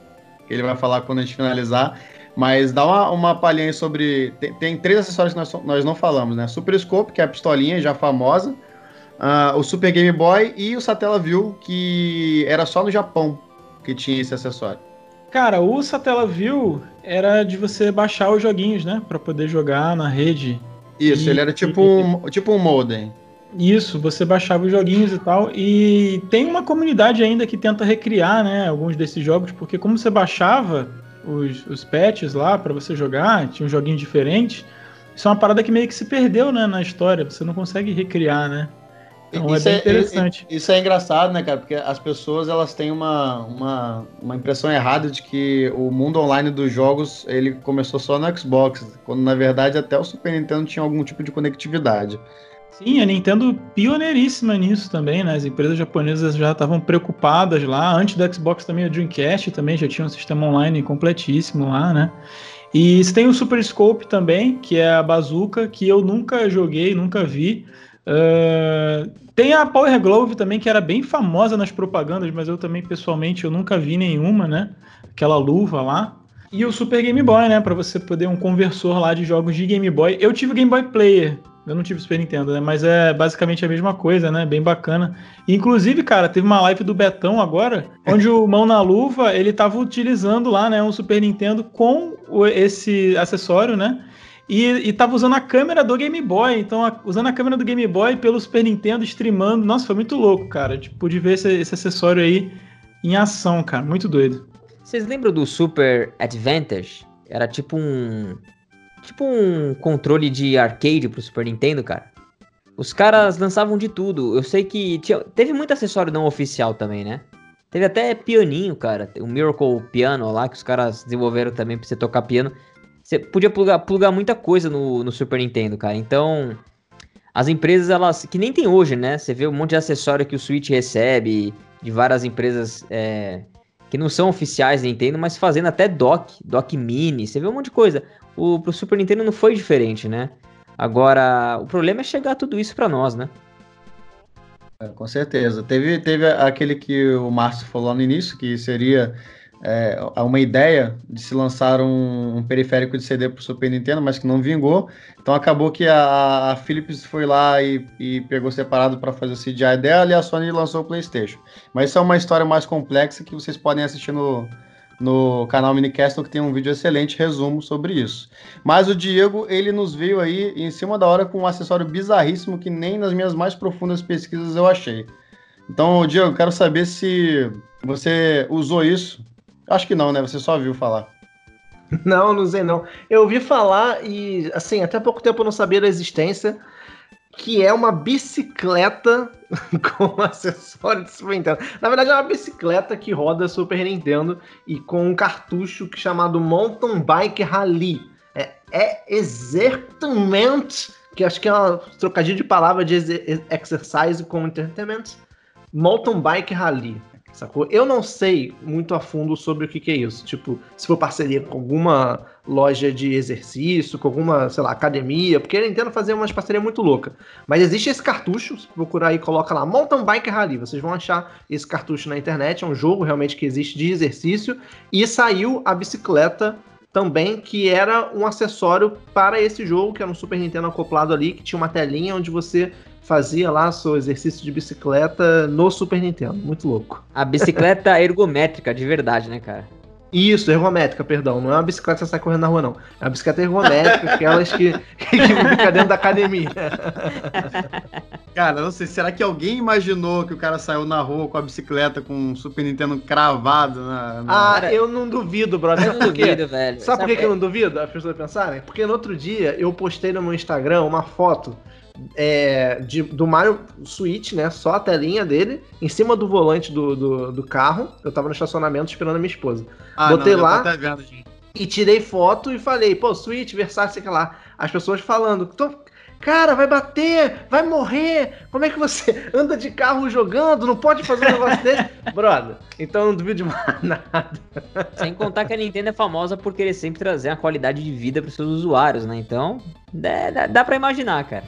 que ele vai falar quando a gente finalizar. Mas dá uma, uma palhinha aí sobre. Tem, tem três acessórios que nós, nós não falamos, né? Super Scope, que é a pistolinha já famosa uh, o Super Game Boy e o Satellaview, que era só no Japão que tinha esse acessório. Cara, o Satellaview era de você baixar os joguinhos, né? Pra poder jogar na rede. Isso, e, ele era tipo, e, um, tipo um modem. Isso, você baixava os joguinhos e tal. E tem uma comunidade ainda que tenta recriar, né? Alguns desses jogos, porque como você baixava os, os patches lá para você jogar, tinha um joguinho diferente. Isso é uma parada que meio que se perdeu, né, na história. Você não consegue recriar, né? Então isso é, é interessante. Isso é engraçado, né, cara? Porque as pessoas elas têm uma, uma, uma impressão errada de que o mundo online dos jogos ele começou só no Xbox, quando na verdade até o Super Nintendo tinha algum tipo de conectividade. Sim, a Nintendo pioneiríssima nisso também, né? As empresas japonesas já estavam preocupadas lá. Antes do Xbox também, o Dreamcast também já tinha um sistema online completíssimo lá, né? E você tem o Super Scope também, que é a bazuca, que eu nunca joguei, nunca vi. Uh, tem a Power Glove também, que era bem famosa nas propagandas, mas eu também, pessoalmente, eu nunca vi nenhuma, né? Aquela luva lá. E o Super Game Boy, né? Para você poder um conversor lá de jogos de Game Boy. Eu tive Game Boy Player, Eu não tive Super Nintendo, né? Mas é basicamente a mesma coisa, né? Bem bacana. Inclusive, cara, teve uma live do Betão agora, onde o Mão na Luva, ele tava utilizando lá, né, um Super Nintendo com esse acessório, né? E, e tava usando a câmera do Game Boy. Então, a, usando a câmera do Game Boy pelo Super Nintendo, streamando. Nossa, foi muito louco, cara. Tipo, pude ver esse, esse acessório aí em ação, cara. Muito doido. Vocês lembram do Super Advantage? Era tipo um. Tipo um controle de arcade pro Super Nintendo, cara. Os caras lançavam de tudo. Eu sei que tinha, teve muito acessório não oficial também, né? Teve até pianinho, cara. O Miracle Piano lá, que os caras desenvolveram também pra você tocar piano. Você podia plugar, plugar muita coisa no, no Super Nintendo, cara. Então, as empresas, elas. Que nem tem hoje, né? Você vê um monte de acessório que o Switch recebe, de várias empresas é, que não são oficiais da Nintendo, mas fazendo até dock, dock mini. Você vê um monte de coisa. O pro Super Nintendo não foi diferente, né? Agora, o problema é chegar tudo isso para nós, né? É, com certeza. Teve, teve aquele que o Márcio falou no início, que seria é, uma ideia de se lançar um, um periférico de CD para o Super Nintendo, mas que não vingou. Então acabou que a, a Philips foi lá e, e pegou separado para fazer o CDI dela e a Sony lançou o PlayStation. Mas isso é uma história mais complexa que vocês podem assistir no, no canal Minicastle, que tem um vídeo excelente resumo sobre isso. Mas o Diego, ele nos veio aí em cima da hora com um acessório bizarríssimo que nem nas minhas mais profundas pesquisas eu achei. Então, Diego, quero saber se você usou isso Acho que não, né? Você só viu falar. Não, não sei não. Eu ouvi falar e, assim, até pouco tempo eu não sabia da existência, que é uma bicicleta *laughs* com acessório de Super Nintendo. Na verdade, é uma bicicleta que roda Super Nintendo e com um cartucho chamado Mountain Bike Rally. É, é exatamente, que acho que é uma trocadilho de palavra de exercise com entertainment, Mountain Bike Rally. Sacou? Eu não sei muito a fundo sobre o que, que, é isso. Tipo, se for parceria com alguma loja de exercício, com alguma, sei lá, academia, porque ele Nintendo fazer umas parcerias muito louca. Mas existe esse cartucho, se procurar aí, coloca lá Mountain Bike Rally. Vocês vão achar esse cartucho na internet. É um jogo realmente que existe de exercício. E saiu a bicicleta também, que era um acessório para esse jogo, que era um Super Nintendo acoplado ali, que tinha uma telinha onde você fazia lá seu exercício de bicicleta no Super Nintendo. Muito louco. A bicicleta *laughs* ergométrica, de verdade, né, cara? Isso, ergométrica, perdão. Não é uma bicicleta que você sai correndo na rua, não. É uma bicicleta ergométrica, *laughs* aquelas que, que, que fica dentro da academia. *laughs* Cara, não sei, será que alguém imaginou que o cara saiu na rua com a bicicleta com um Super Nintendo cravado na. na... Ah, eu não duvido, brother. Eu não duvido, velho. Sabe, Sabe por que, eu não duvido? As pessoas pensarem? Porque no outro dia eu postei no meu Instagram uma foto é, de, do Mario Switch, né? Só a telinha dele, em cima do volante do, do, do carro. Eu tava no estacionamento esperando a minha esposa. Ah, Botei não, lá vendo, e tirei foto e falei, pô, Switch, Versace, sei lá. As pessoas falando, tô, cara, vai bater, vai morrer. Como é que você *laughs* anda de carro jogando? Não pode fazer um negócio desse. *laughs* Brother, então não duvido de mais *laughs* nada. Sem contar que a Nintendo é famosa por querer sempre trazer a qualidade de vida para seus usuários, né? Então, dá, dá pra imaginar, cara.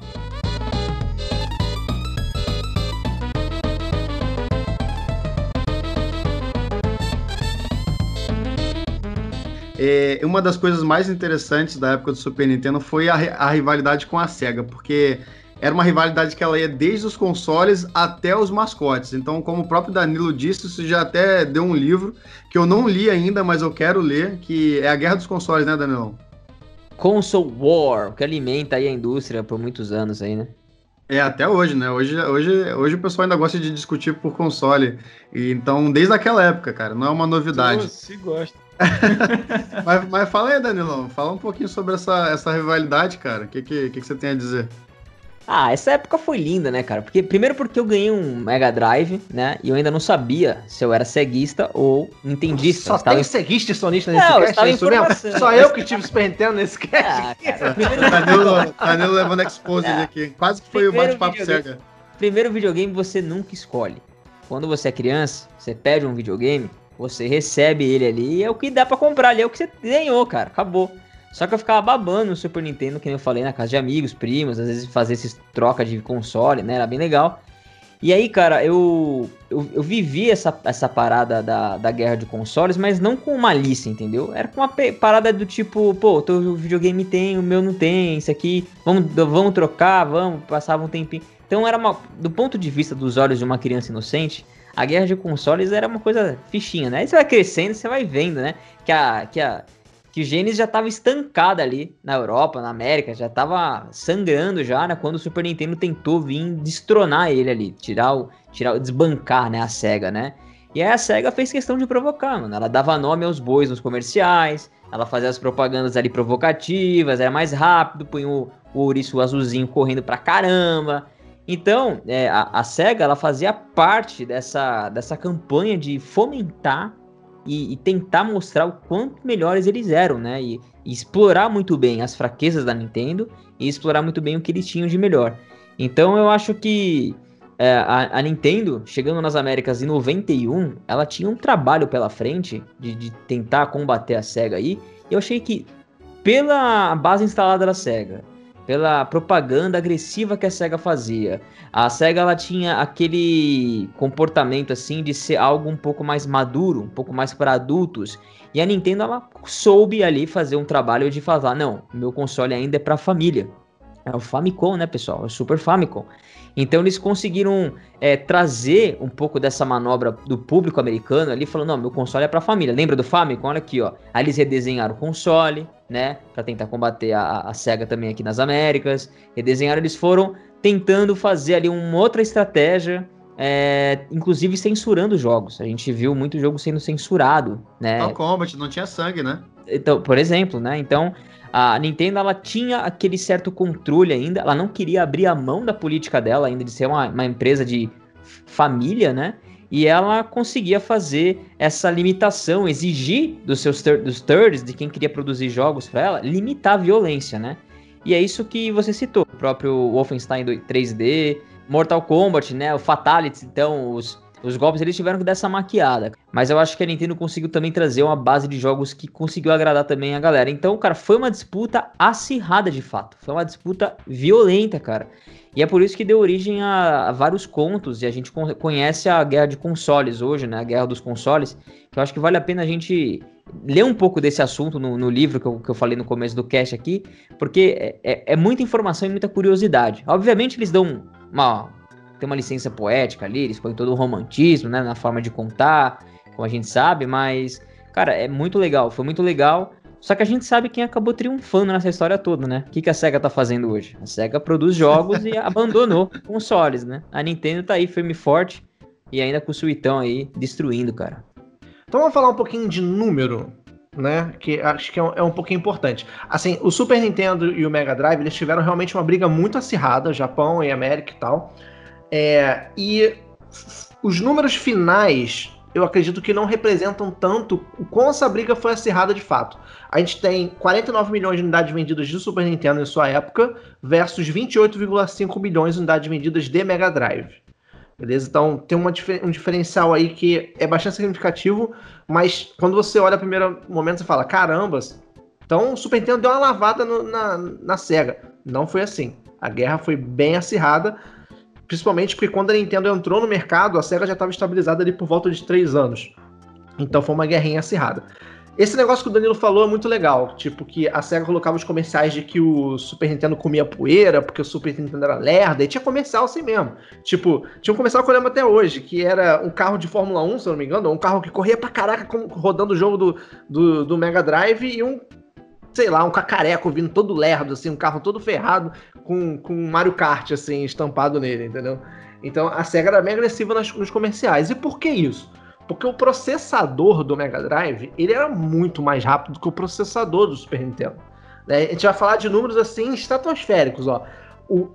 É, uma das coisas mais interessantes da época do Super Nintendo foi a, a rivalidade com a SEGA, porque era uma rivalidade que ela ia desde os consoles até os mascotes. Então, como o próprio Danilo disse, isso já até deu um livro que eu não li ainda, mas eu quero ler, que é a Guerra dos Consoles, né, Danilão? Console War, que alimenta aí a indústria por muitos anos aí, né? É, até hoje, né? Hoje, hoje, hoje o pessoal ainda gosta de discutir por console. E, então, desde aquela época, cara, não é uma novidade. Se gosta. *laughs* mas, mas fala aí, Danilão, fala um pouquinho sobre essa, essa rivalidade, cara. O que, que, que, você tem a dizer? Ah, essa época foi linda, né, cara? Porque, primeiro porque eu ganhei um Mega Drive, né? E eu ainda não sabia se eu era ceguista ou nintendista. Só tem em... ceguista e sonista nesse não, cast, é isso mesmo? Só eu que tive Super Nintendo nesse cast. Ah, cara, *laughs* primeiro... Danilo, *laughs* Danilo levando exposed ah, aqui. Quase que foi o bate-papo cega. Primeiro videogame você nunca escolhe. Quando você é criança, você pede um videogame, você recebe ele ali e é o que dá para comprar ali, é o que você ganhou, cara. Acabou. Só que eu ficava babando no Super Nintendo, que eu falei, na casa de amigos, primos, às vezes fazer esses troca de console, né? Era bem legal. E aí, cara, eu, eu, eu, vivi essa, essa parada da, da guerra de consoles, mas não com malícia, entendeu? Era com uma parada do tipo, pô, teu videogame tem, o meu não tem, isso aqui, vamos, vamos trocar, vamos, passava um tempinho. Então era uma. Do ponto de vista dos olhos de uma criança inocente, a guerra de consoles era uma coisa fichinha, né? Aí você vai crescendo, você vai vendo, né? Que a. Que a que o Genesis já estava estancado ali na Europa, na América, já estava sangrando já, né? Quando o Super Nintendo tentou vir destronar ele ali, tirar o, tirar, desbancar, né, a SEGA, né? E aí a SEGA fez questão de provocar, mano. Ela dava nome aos bois nos comerciais, ela fazia as propagandas ali provocativas, era mais rápido, punha o, o ouriço azulzinho correndo pra caramba. Então, é, a, a SEGA, ela fazia parte dessa, dessa campanha de fomentar e, e, tentar mostrar o quanto melhores eles eram, né? E, e, explorar muito bem as fraquezas da Nintendo e explorar muito bem o que eles tinham de melhor. Então eu acho que é, a, a, Nintendo, chegando nas Américas em 91, ela tinha um trabalho pela frente de, de tentar combater a SEGA aí. E eu achei que, pela base instalada da SEGA, pela propaganda agressiva que a SEGA fazia. A SEGA ela tinha aquele comportamento assim de ser algo um pouco mais maduro, um pouco mais para adultos. E a Nintendo ela soube ali fazer um trabalho de falar, não, meu console ainda é para família. É o Famicom, né, pessoal? É o Super Famicom. Então eles conseguiram é, trazer um pouco dessa manobra do público americano ali, falando, não, meu console é para família. Lembra do Famicom? Olha aqui, ó. Aí eles redesenharam o console, né, para tentar combater a, a Sega também aqui nas Américas. Redesenharam, eles foram tentando fazer ali uma outra estratégia, é, inclusive censurando jogos. A gente viu muito jogo sendo censurado, né? Mortal Kombat não tinha sangue, né? Então, por exemplo, né? Então, a Nintendo ela tinha aquele certo controle ainda, ela não queria abrir a mão da política dela ainda de ser uma, uma empresa de família, né? E ela conseguia fazer essa limitação, exigir dos seus dos thirds, de quem queria produzir jogos para ela, limitar a violência, né? E é isso que você citou, o próprio Wolfenstein 3D, Mortal Kombat, né? O Fatality, então, os, os golpes eles tiveram que dar essa maquiada. Mas eu acho que a Nintendo conseguiu também trazer uma base de jogos que conseguiu agradar também a galera. Então, cara, foi uma disputa acirrada de fato. Foi uma disputa violenta, cara. E é por isso que deu origem a, a, vários contos, e a gente conhece a guerra de consoles hoje, né? A guerra dos consoles, que eu acho que vale a pena a gente ler um pouco desse assunto no, no livro que eu, que eu, falei no começo do cast aqui, porque é, é, é muita informação e muita curiosidade. Obviamente eles dão uma, tem uma licença poética ali, eles põem todo o romantismo, né, na forma de contar, como a gente sabe, mas, cara, é muito legal, foi muito legal. Só que a gente sabe quem acabou triunfando nessa história toda, né? O que, que a SEGA tá fazendo hoje? A SEGA produz jogos e *laughs* abandonou consoles, né? A Nintendo tá aí firme e forte e ainda com o Suitão aí destruindo, cara. Então vamos falar um pouquinho de número, né? Que acho que é um, é um pouquinho importante. Assim, o Super Nintendo e o Mega Drive, eles tiveram realmente uma briga muito acirrada, Japão e América e tal. É, e os números finais, eu acredito que não representam tanto o quão essa briga foi acirrada de fato. A gente tem 49 milhões de unidades vendidas de Super Nintendo em sua época, versus 28,5 milhões de unidades vendidas de Mega Drive. Beleza? Então tem uma, um diferencial aí que é bastante significativo, mas quando você olha no primeiro momento, você fala: caramba, então o Super Nintendo deu uma lavada no, na, na SEGA. Não foi assim. A guerra foi bem acirrada, Principalmente porque quando a Nintendo entrou no mercado, a SEGA já estava estabilizada ali por volta de 3 anos. Então foi uma guerrinha acirrada. Esse negócio que o Danilo falou é muito legal. Tipo, que a SEGA colocava os comerciais de que o Super Nintendo comia poeira, porque o Super Nintendo era lerda, e tinha comercial assim mesmo. Tipo, tinha um comercial que eu lembro até hoje, que era um carro de Fórmula 1, se eu não me engano, um carro que corria pra caraca rodando o jogo do, do, do Mega Drive e um sei lá, um cacareco vindo todo lerdo, assim, um carro todo ferrado com, com Mario Kart, assim, estampado nele, entendeu? Então a SEGA era bem agressiva nos comerciais. E por que isso? Porque o processador do Mega Drive, ele era muito mais rápido que o processador do Super Nintendo. Né? A gente vai falar de números, assim, estratosféricos, ó. O,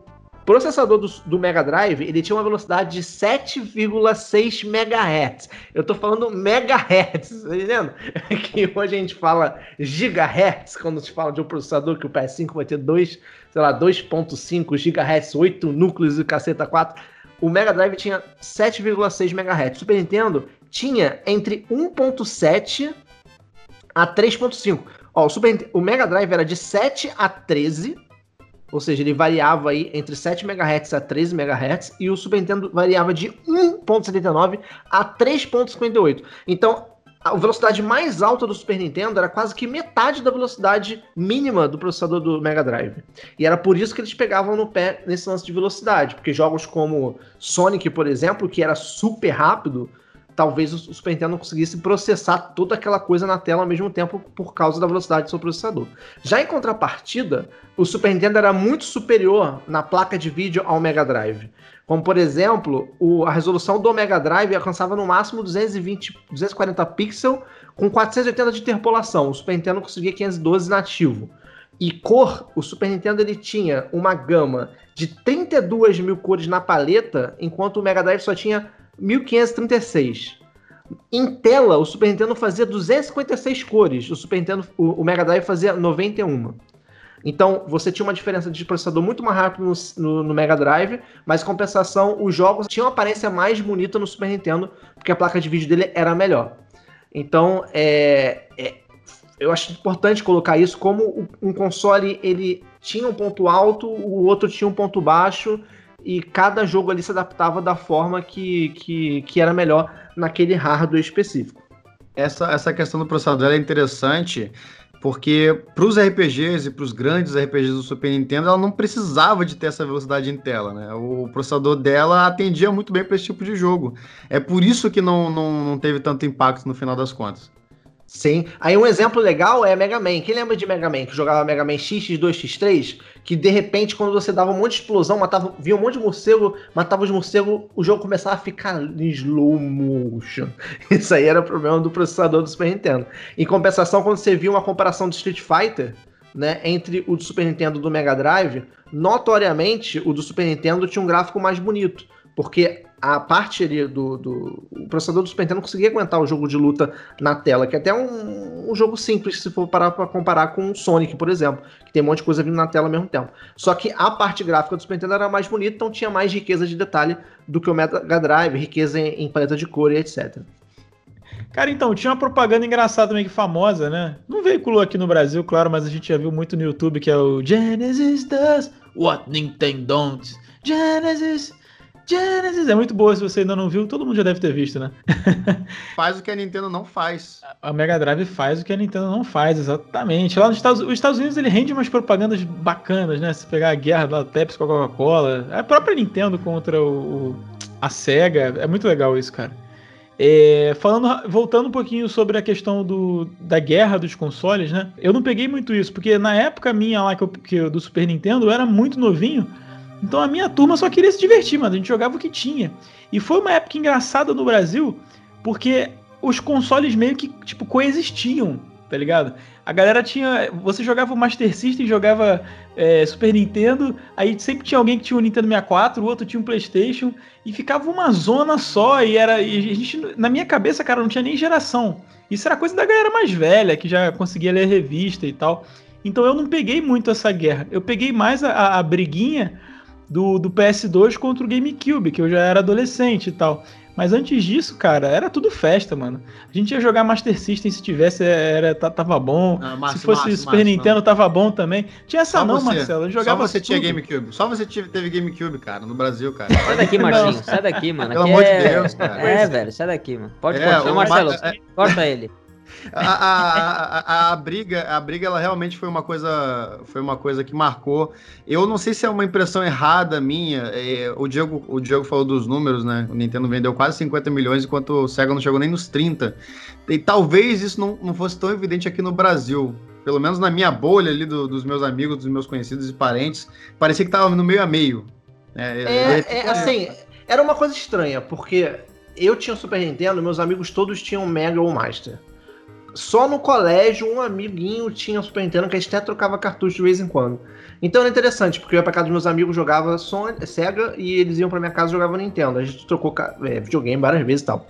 processador do, do, Mega Drive, ele tinha uma velocidade de 7,6 MHz. Eu tô falando megahertz, tá entendendo? *laughs* que hoje a gente fala gigahertz quando se fala de um processador que o PS5 vai ter 2, sei lá, 2.5 GHz, 8 núcleos e caceta 4. O Mega Drive tinha 7,6 MHz. O Super Nintendo tinha entre 1.7 a 3.5. Ó, o, Super, o Mega Drive era de 7 a 13 ou seja, ele variava aí entre 7 MHz a 13 MHz, e o Super Nintendo variava de 1.79 a 3.58. Então, a velocidade mais alta do Super Nintendo era quase que metade da velocidade mínima do processador do Mega Drive. E era por isso que eles pegavam no pé nesse lance de velocidade, porque jogos como Sonic, por exemplo, que era super rápido, talvez o Super Nintendo não conseguisse processar toda aquela coisa na tela ao mesmo tempo por causa da velocidade do seu processador. Já em contrapartida, o Super Nintendo era muito superior na placa de vídeo ao Mega Drive. Como, por exemplo, o, a resolução do Mega Drive alcançava no máximo 220, 240 pixels com 480 de interpolação. O Super Nintendo conseguia 512 nativo. E cor, o Super Nintendo ele tinha uma gama de 32 mil cores na paleta, enquanto o Mega Drive só tinha 1536. Em tela, o Super Nintendo fazia 256 cores, o Super Nintendo, o, Mega Drive fazia 91. Então, você tinha uma diferença de processador muito mais rápido no, no, no, Mega Drive, mas em compensação, os jogos tinham uma aparência mais bonita no Super Nintendo, porque a placa de vídeo dele era melhor. Então, é, é, eu acho importante colocar isso como um console ele tinha um ponto alto, o outro tinha um ponto baixo, e cada jogo ali se adaptava da forma que, que, que era melhor naquele hardware específico. Essa, essa questão do processador é interessante porque para os RPGs e para os grandes RPGs do Super Nintendo, ela não precisava de ter essa velocidade em tela, né? O processador dela atendia muito bem para esse tipo de jogo. É por isso que não, não, não teve tanto impacto no final das contas. Sim. Aí um exemplo legal é Mega Man. Quem lembra de Mega Man? Que jogava Mega Man X, X2, X3? Que de repente, quando você dava um monte de explosão, matava, via um monte de morcego, matava os morcegos, o jogo começava a ficar em slow motion. *laughs* Isso aí era problema do processador do Super Nintendo. Em compensação, quando você via uma comparação do Street Fighter, né, entre o do Super Nintendo e do Mega Drive, notoriamente o do Super Nintendo tinha um gráfico mais bonito. Porque a parte ali do, do. O processador do Super Nintendo conseguia aguentar o jogo de luta na tela, que é até um, um jogo simples, se for parar para comparar com o Sonic, por exemplo, que tem um monte de coisa vindo na tela ao mesmo tempo. Só que a parte gráfica do Super Nintendo era mais bonita, então tinha mais riqueza de detalhe do que o Mega Drive, riqueza em, em paleta de cor e etc. Cara, então, tinha uma propaganda engraçada meio que famosa, né? Não veiculou aqui no Brasil, claro, mas a gente já viu muito no YouTube, que é o Genesis does what Nintendo don't. Genesis Genesis é muito boa, se você ainda não viu, todo mundo já deve ter visto, né? *laughs* faz o que a Nintendo não faz. A Mega Drive faz o que a Nintendo não faz, exatamente. Lá nos Estados, os Estados Unidos ele rende umas propagandas bacanas, né? Se pegar a guerra da Pepsi com a Coca-Cola, a própria Nintendo contra o, a Sega, é muito legal isso, cara. É, falando, voltando um pouquinho sobre a questão do, da guerra dos consoles, né? Eu não peguei muito isso, porque na época minha lá que eu, que, do Super Nintendo eu era muito novinho. Então a minha turma só queria se divertir, mas a gente jogava o que tinha. E foi uma época engraçada no Brasil, porque os consoles meio que, tipo, coexistiam, tá ligado? A galera tinha. Você jogava o Master System, jogava é, Super Nintendo, aí sempre tinha alguém que tinha um Nintendo 64, o outro tinha um PlayStation, e ficava uma zona só, e era. E a gente, na minha cabeça, cara, não tinha nem geração. Isso era coisa da galera mais velha, que já conseguia ler revista e tal. Então eu não peguei muito essa guerra. Eu peguei mais a, a briguinha do, do PS2 contra o GameCube, que eu já era adolescente e tal. Mas antes disso, cara, era tudo festa, mano. A gente ia jogar Master System se tivesse, era, tava bom. Ah, Márcio, se fosse Márcio, Super Márcio, Nintendo, não. tava bom também. Tinha essa Só não, você. Marcelo. Eu jogava Só você tudo. tinha GameCube. Só você teve GameCube, cara, no Brasil, cara. Sai daqui, Marcinho. Sai daqui, mano. Pelo amor é... de Deus, cara. É, velho, sai daqui, mano. Pode é, cortar. Marcelo, é... corta ele. A, a, a, a, briga, a briga, ela realmente foi uma coisa, foi uma coisa que marcou. Eu não sei se é uma impressão errada minha. É, o Diego, o Diego falou dos números, né? O Nintendo vendeu quase 50 milhões, enquanto o Sega não chegou nem nos 30. E talvez isso não, não fosse tão evidente aqui no Brasil. Pelo menos na minha bolha ali do, dos meus amigos, dos meus conhecidos e parentes, parecia que tava no meio a meio. É, é, é assim, era uma coisa estranha, porque eu tinha o Super Nintendo, meus amigos todos tinham Mega ou Master. Só no colégio, um amiguinho tinha Super Nintendo que a gente até trocava cartucho de vez em quando. Então era interessante, porque eu ia pra casa dos meus amigos, jogava Sony, Sega, e eles iam pra minha casa e jogavam Nintendo. A gente trocou é, videogame várias vezes e tal.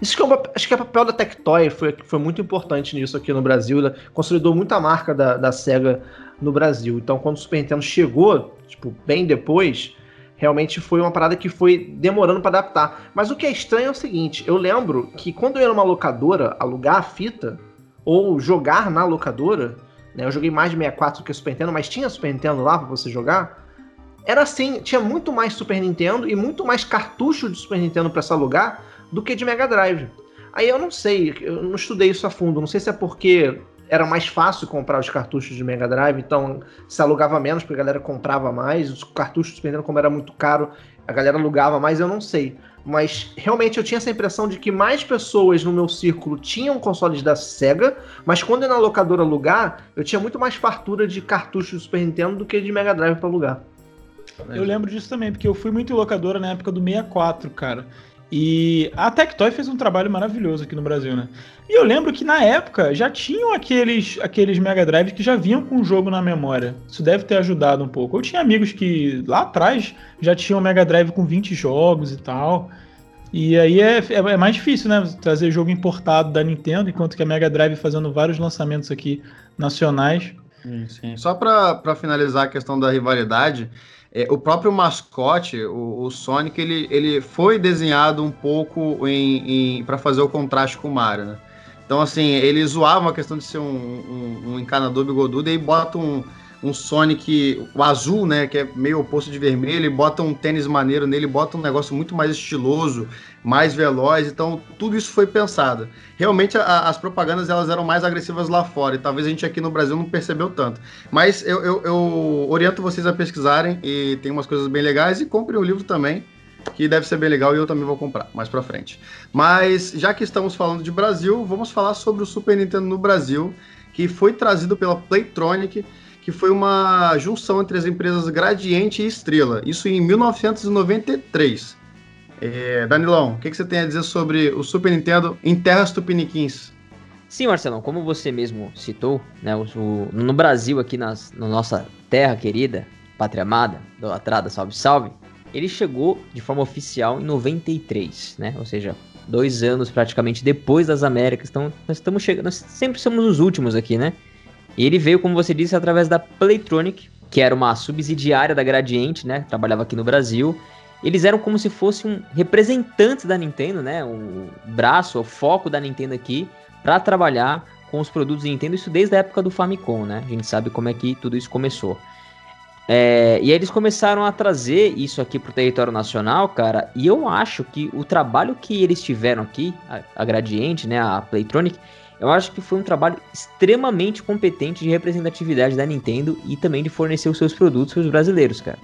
Isso que é acho que o papel da Tectoy foi, foi muito importante nisso aqui no Brasil. Consolidou muita marca da, da SEGA no Brasil. Então, quando o Super Nintendo chegou, tipo, bem depois, realmente foi uma parada que foi demorando para adaptar. Mas o que é estranho é o seguinte: eu lembro que quando eu ia numa locadora alugar a fita ou jogar na locadora, né? Eu joguei mais de 64 do que Super Nintendo, mas tinha Super Nintendo lá para você jogar. Era assim, tinha muito mais Super Nintendo e muito mais cartucho de Super Nintendo para se alugar do que de Mega Drive. Aí eu não sei, eu não estudei isso a fundo, não sei se é porque era mais fácil comprar os cartuchos de Mega Drive, então se alugava menos, porque a galera comprava mais. Os cartuchos do Super Nintendo, como era muito caro, a galera alugava mais, eu não sei. Mas realmente eu tinha essa impressão de que mais pessoas no meu círculo tinham consoles da Sega, mas quando eu na locadora alugar, eu tinha muito mais fartura de cartuchos do Super Nintendo do que de Mega Drive para alugar. Eu lembro disso também, porque eu fui muito locadora na época do 64, cara. E a Tectoy fez um trabalho maravilhoso aqui no Brasil, né? E eu lembro que na época já tinham aqueles, aqueles Mega Drives que já vinham com o jogo na memória. Isso deve ter ajudado um pouco. Eu tinha amigos que lá atrás já tinham Mega Drive com 20 jogos e tal. E aí é, é, é, mais difícil, né? Trazer jogo importado da Nintendo, enquanto que a Mega Drive fazendo vários lançamentos aqui nacionais. Sim, sim. Só para finalizar a questão da rivalidade, é, o próprio mascote, o, o, Sonic, ele, ele foi desenhado um pouco em, em para fazer o contraste com o Mario, né? Então, assim, ele zoava a questão de ser um, um, um encanador bigodudo e aí bota um, um Sonic, o azul, né, que é meio oposto de vermelho, e bota um tênis maneiro nele, bota um negócio muito mais estiloso, mais veloz, então tudo isso foi pensado. Realmente a, as propagandas elas eram mais agressivas lá fora, e talvez a gente aqui no Brasil não percebeu tanto. Mas eu, eu, eu oriento vocês a pesquisarem, e tem umas coisas bem legais, e comprem o livro também, que deve ser bem legal e eu também vou comprar mais pra frente. Mas já que estamos falando de Brasil, vamos falar sobre o Super Nintendo no Brasil, que foi trazido pela Playtronic, que foi uma junção entre as empresas Gradiente e Estrela, isso em 1993. É, Danilão, o que, que, você tem a dizer sobre o Super Nintendo em terras tupiniquins? Sim, Marcelão, como você mesmo citou, né, o, o, no Brasil, aqui na nossa terra querida, pátria amada, idolatrada, salve, salve, ele chegou de forma oficial em 93, né, ou seja, dois anos praticamente depois das Américas, então nós estamos chegando, nós sempre somos os últimos aqui, né, e ele veio, como você disse, através da Playtronic, que era uma subsidiária da Gradiente, né? Trabalhava aqui no Brasil. Eles eram como se fossem um representantes da Nintendo, né? O braço, o foco da Nintendo aqui, para trabalhar com os produtos Nintendo, isso desde a época do Famicom, né? A gente sabe como é que tudo isso começou. É, e aí eles começaram a trazer isso aqui pro território nacional, cara, e eu acho que o trabalho que eles tiveram aqui, a, a Gradiente, né, a Playtronic, eu acho que foi um trabalho extremamente competente de representatividade da Nintendo e também de fornecer os seus produtos para os brasileiros, cara.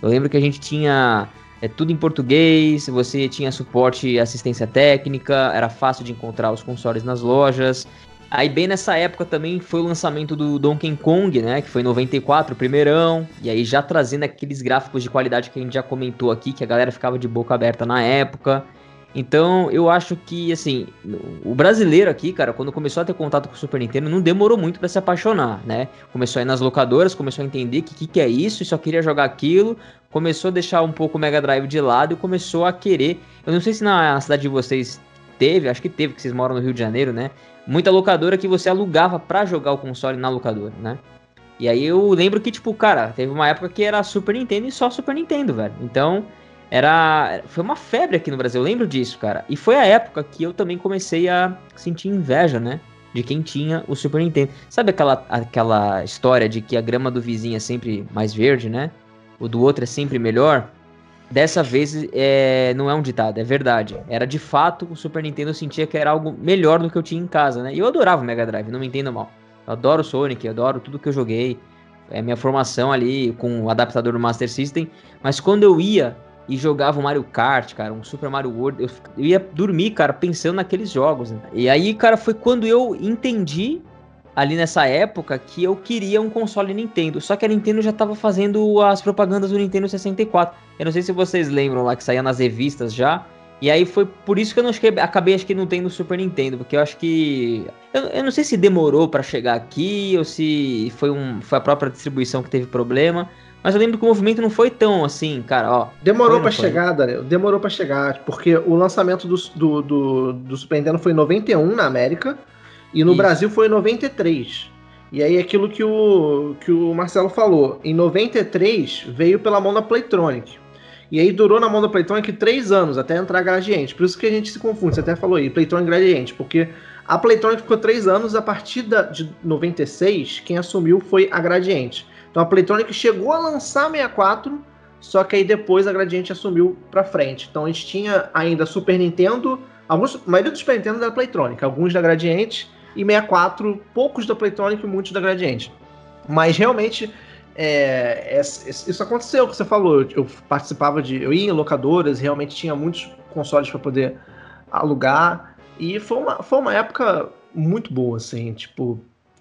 Eu lembro que a gente tinha é, tudo em português, você tinha suporte e assistência técnica, era fácil de encontrar os consoles nas lojas. Aí bem nessa época também foi o lançamento do Donkey Kong, né, que foi em 94, o primeirão, e aí já trazendo aqueles gráficos de qualidade que a gente já comentou aqui, que a galera ficava de boca aberta na época. Então, eu acho que, assim, o brasileiro aqui, cara, quando começou a ter contato com o Super Nintendo, não demorou muito para se apaixonar, né? Começou a ir nas locadoras, começou a entender que que, que é isso, e só queria jogar aquilo, começou a deixar um pouco o Mega Drive de lado e começou a querer. Eu não sei se na cidade de vocês teve, acho que teve, que vocês moram no Rio de Janeiro, né? Muita locadora que você alugava para jogar o console na locadora, né? E aí eu lembro que, tipo, cara, teve uma época que era Super Nintendo e só Super Nintendo, velho. Então, era foi uma febre aqui no Brasil, eu lembro disso, cara. E foi a época que eu também comecei a sentir inveja, né? De quem tinha o Super Nintendo. Sabe aquela, aquela história de que a grama do vizinho é sempre mais verde, né? O do outro é sempre melhor? Dessa vez é, não é um ditado, é verdade. Era de fato o Super Nintendo eu sentia que era algo melhor do que eu tinha em casa, né? E eu adorava o Mega Drive, não me entenda mal. Eu adoro Sonic, eu adoro tudo que eu joguei. É minha formação ali com o adaptador do Master System. Mas quando eu ia e jogava um Mario Kart, cara, um Super Mario World. Eu, eu ia dormir, cara, pensando naqueles jogos. Né? E aí, cara, foi quando eu entendi ali nessa época que eu queria um console Nintendo. Só que a Nintendo já tava fazendo as propagandas do Nintendo 64. Eu não sei se vocês lembram lá que saía nas revistas já. E aí foi por isso que eu não cheguei, acabei acho que não tendo Super Nintendo, porque eu acho que eu, eu não sei se demorou para chegar aqui ou se foi um foi a própria distribuição que teve problema, mas eu lembro que o movimento não foi tão assim, cara, ó. Demorou para chegar, Daniel. Demorou para chegar, porque o lançamento do, do, do, do, Super Nintendo foi em 91 na América e no Isso. Brasil foi em 93. E aí aquilo que o, que o Marcelo falou, em 93 veio pela mão da Playtronic. E aí durou na mão da Playtronic três anos, até entrar Gradiente. Por isso que a gente se confunde, você até falou aí, Playtronic Gradiente, porque A Playtronic ficou três anos, a partir da, de 96, quem assumiu foi a Gradiente. Então a Playtronic chegou a lançar 64, só que aí depois a Gradiente assumiu pra frente. Então a gente tinha ainda Super Nintendo, alguns, a maioria dos Super Nintendo da Playtronic, alguns da Gradiente, e 64, poucos da Playtronic e muitos da Gradiente. Mas realmente é, é, isso aconteceu, que você falou. Eu participava de. Eu ia em locadoras, realmente tinha muitos consoles para poder alugar. E foi uma, foi uma época muito boa, assim, tipo.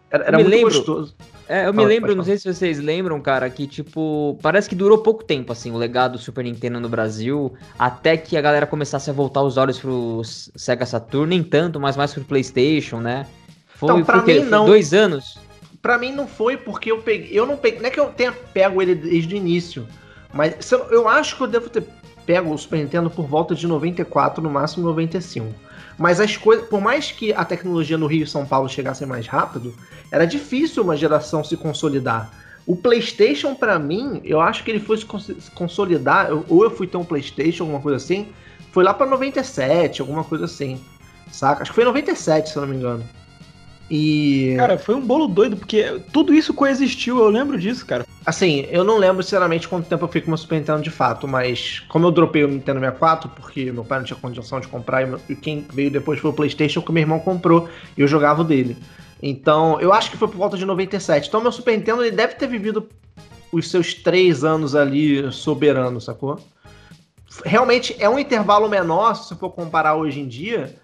Era, era muito lembro, gostoso. É, eu me lembro, não sei se vocês lembram, cara, que tipo, parece que durou pouco tempo, assim, o legado do Super Nintendo no Brasil, até que a galera começasse a voltar os olhos pro Sega Saturn, nem tanto, mas mais pro PlayStation, né? Foi, então, pra mim, não. dois anos? Pra mim não foi porque eu peguei. Eu não peguei. Não é que eu tenha pego ele desde o início. Mas eu, eu acho que eu devo ter pego o Super Nintendo por volta de 94, no máximo 95. Mas as coisas. Por mais que a tecnologia no Rio e São Paulo chegasse mais rápido, era difícil uma geração se consolidar. O PlayStation, para mim, eu acho que ele foi se consolidar, ou eu fui ter um PlayStation, alguma coisa assim, foi lá para 97, alguma coisa assim. Saca? Acho que foi 97, se eu não me engano. E. Cara, foi um bolo doido, porque tudo isso coexistiu, eu lembro disso, cara. Assim, eu não lembro sinceramente quanto tempo eu fiquei com meu Super Nintendo de fato, mas como eu dropei o Nintendo 64, porque meu pai não tinha condição de comprar, e quem veio depois foi o PlayStation que meu irmão comprou e eu jogava dele. Então, eu acho que foi por volta de 97. Então, meu Super Nintendo ele deve ter vivido os seus três anos ali soberano, sacou? Realmente é um intervalo menor se for comparar hoje em dia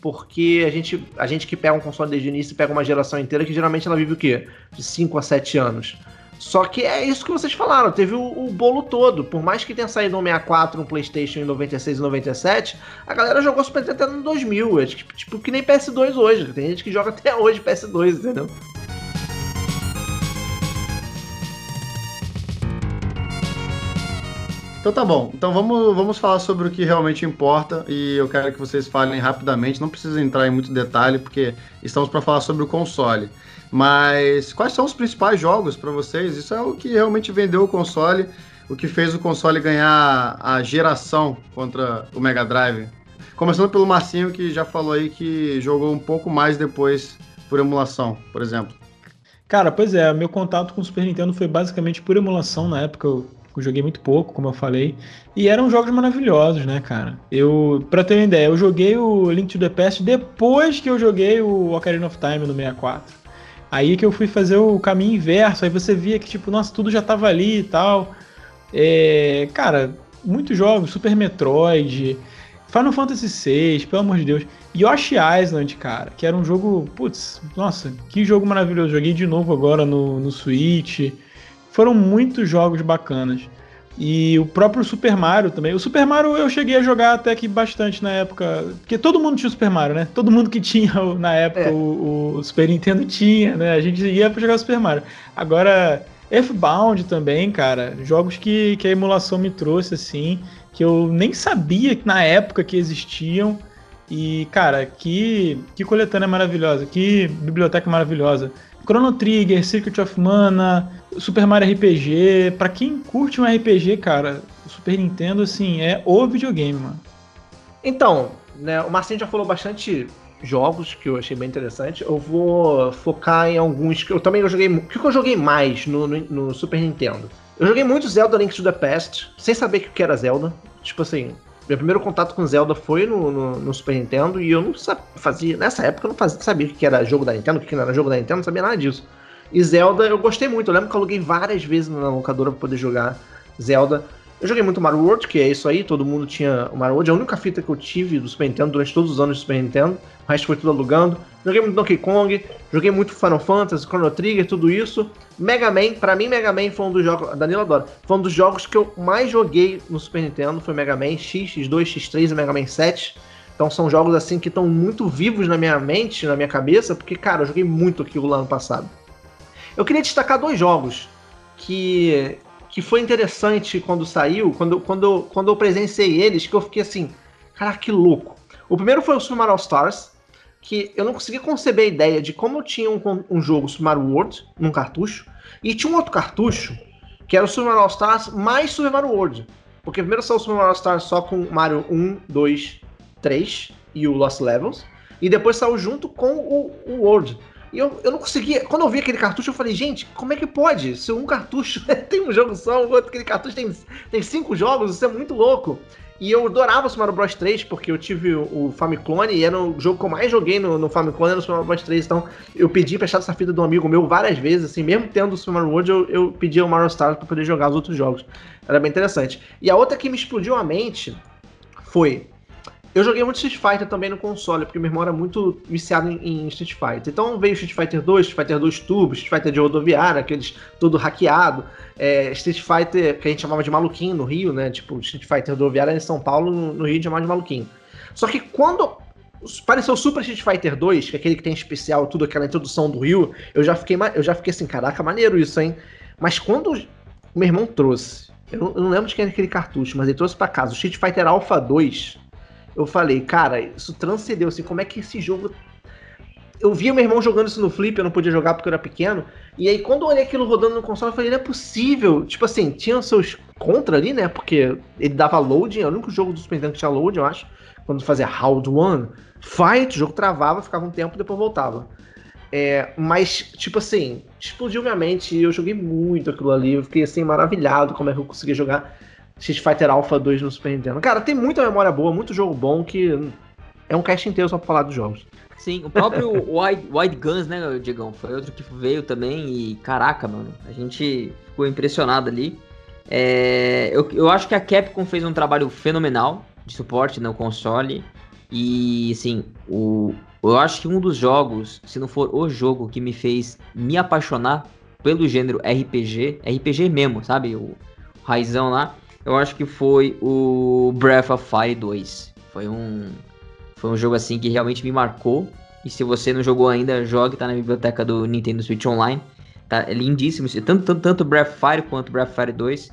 porque a gente, a gente que pega um console desde o início pega uma geração inteira que geralmente ela vive o quê? De 5 a 7 anos. Só que é isso que vocês falaram, teve o, o, bolo todo. Por mais que tenha saído um 64, um PlayStation em 96 e 97, a galera jogou Super Nintendo no 2000. É tipo, tipo que nem PS2 hoje. Tem gente que joga até hoje PS2, entendeu? Então tá bom. Então vamos, vamos falar sobre o que realmente importa e eu quero que vocês falem rapidamente. Não precisa entrar em muito detalhe porque estamos para falar sobre o console. Mas quais são os principais jogos para vocês? Isso é o que realmente vendeu o console, o que fez o console ganhar a geração contra o Mega Drive. Começando pelo Marcinho que já falou aí que jogou um pouco mais depois por emulação, por exemplo. Cara, pois é, meu contato com o Super Nintendo foi basicamente por emulação na época. Eu joguei muito pouco, como eu falei. E eram jogos maravilhosos, né, cara? Eu, pra ter uma ideia, eu joguei o Link to the Past depois que eu joguei o Ocarina of Time no 64. Aí que eu fui fazer o caminho inverso, aí você via que, tipo, nossa, tudo já tava ali e tal. É, cara, muitos jogos, Super Metroid, Final Fantasy VI, pelo amor de Deus. Yoshi Island, cara, que era um jogo, putz, nossa, que jogo maravilhoso. Joguei de novo agora no, no Switch. Foram muitos jogos bacanas. E o próprio Super Mario também. O Super Mario eu cheguei a jogar até que bastante na época. Porque todo mundo tinha o Super Mario, né? Todo mundo que *laughs* tinha na época é. o, o, Super Nintendo tinha, né? A gente ia pra jogar o Super Mario. Agora, Earthbound também, cara. Jogos que, que a emulação me trouxe, assim. Que eu nem sabia na época que existiam. E, cara, que, que coletânea maravilhosa. Que biblioteca maravilhosa. Chrono Trigger, Circuit of Mana, Super Mario RPG. Para quem curte um RPG, cara, o Super Nintendo, assim, é o videogame, mano. Então, né, o Marcinho já falou bastante jogos que eu achei bem interessante. Eu vou focar em alguns que eu também eu joguei. O que eu joguei mais no, no, no, Super Nintendo? Eu joguei muito Zelda Link to the Past, sem saber o que era Zelda. Tipo assim, meu primeiro contato com Zelda foi no, no, no Super Nintendo e eu não fazia. Nessa época eu não fazia, sabia o que era jogo da Nintendo, o que não era jogo da Nintendo, não sabia nada disso. E Zelda eu gostei muito. Eu lembro que eu aluguei várias vezes na locadora pra poder jogar Zelda. Eu joguei muito Mario World, que é isso aí, todo mundo tinha o Mario World. A única fita que eu tive do Super Nintendo durante todos os anos do Super Nintendo. O resto foi tudo alugando. Joguei muito Donkey Kong, joguei muito Final Fantasy, Chrono Trigger, tudo isso. Mega Man, pra mim Mega Man foi um dos jogos, Danilo adora, foi um dos jogos que eu mais joguei no Super Nintendo, foi Mega Man X, X2, X3 e Mega Man 7. Então são jogos assim que estão muito vivos na minha mente, na minha cabeça, porque cara, eu joguei muito aquilo lá no passado. Eu queria destacar dois jogos que que foi interessante quando saiu, quando, quando, quando eu presenciei eles, que eu fiquei assim, cara, que louco. O primeiro foi o Super Mario Stars, que eu não conseguia conceber a ideia de como eu tinha um, um jogo Super Mario World num cartucho, e tinha um outro cartucho, que era o Super Mario Stars mais Super Mario World. Porque primeiro saiu o Super Mario Stars só com Mario 1, 2, 3 e o Lost Levels. E depois saiu junto com o, o World. E eu, eu não conseguia. Quando eu vi aquele cartucho, eu falei, gente, como é que pode? Se um cartucho *laughs* tem um jogo só, o outro aquele cartucho tem, tem cinco jogos, isso é muito louco. E eu adorava o Super Mario Bros 3, porque eu tive o Famiclone e era o jogo que eu mais joguei no, no Famiclone, era o Super Mario Bros 3. Então eu pedi emprestado essa fita de um amigo meu várias vezes, assim, mesmo tendo o Super Mario World, eu, eu pedia o Mario Stars para poder jogar os outros jogos. Era bem interessante. E a outra que me explodiu a mente foi eu joguei muito Street Fighter também no console, porque meu irmão era muito viciado em, em, Street Fighter. Então veio Street Fighter 2, Street Fighter 2 Turbo, Street Fighter de rodoviária, aqueles todo hackeado. É, Street Fighter que a gente chamava de maluquinho no Rio, né? Tipo, Street Fighter rodoviária em São Paulo, no, Rio a gente chamava de maluquinho. Só que quando apareceu Super Street Fighter 2, que é aquele que tem especial, tudo aquela introdução do Rio, eu já fiquei, eu já fiquei assim, caraca, maneiro isso, hein? Mas quando meu irmão trouxe, eu não, eu não lembro de quem era aquele cartucho, mas ele trouxe para casa o Street Fighter Alpha 2 eu falei, cara, isso transcendeu, assim, como é que esse jogo. Eu via meu irmão jogando isso no Flip, eu não podia jogar porque eu era pequeno. E aí, quando eu olhei aquilo rodando no console, eu falei, não é possível. Tipo assim, tinha seus contra ali, né? Porque ele dava loading, é o único jogo do Super Nintendo que tinha loading, eu acho. Quando fazia Round One, Fight, o jogo travava, ficava um tempo, depois voltava. É, mas, tipo assim, explodiu minha mente e eu joguei muito aquilo ali. Eu fiquei assim, maravilhado como é que eu conseguia jogar. Street Fighter Alpha 2 no Super Nintendo. Cara, tem muita memória boa, muito jogo bom que é um cast inteiro só pra falar dos jogos. Sim, o próprio *laughs* Wide, Wide Guns, né, Diegão? Foi outro que veio também e caraca, mano, a gente ficou impressionado ali. É, eu, eu acho que a Capcom fez um trabalho fenomenal de suporte no console. E, assim, o, eu acho que um dos jogos, se não for o jogo que me fez me apaixonar pelo gênero RPG, RPG mesmo, sabe? O raizão lá, eu acho que foi o Breath of Fire 2. Foi um, foi um jogo assim que realmente me marcou. E se você não jogou ainda, jogue, tá na biblioteca do Nintendo Switch Online. Tá é lindíssimo, tanto, tanto, tanto Breath of Fire quanto Breath of Fire 2.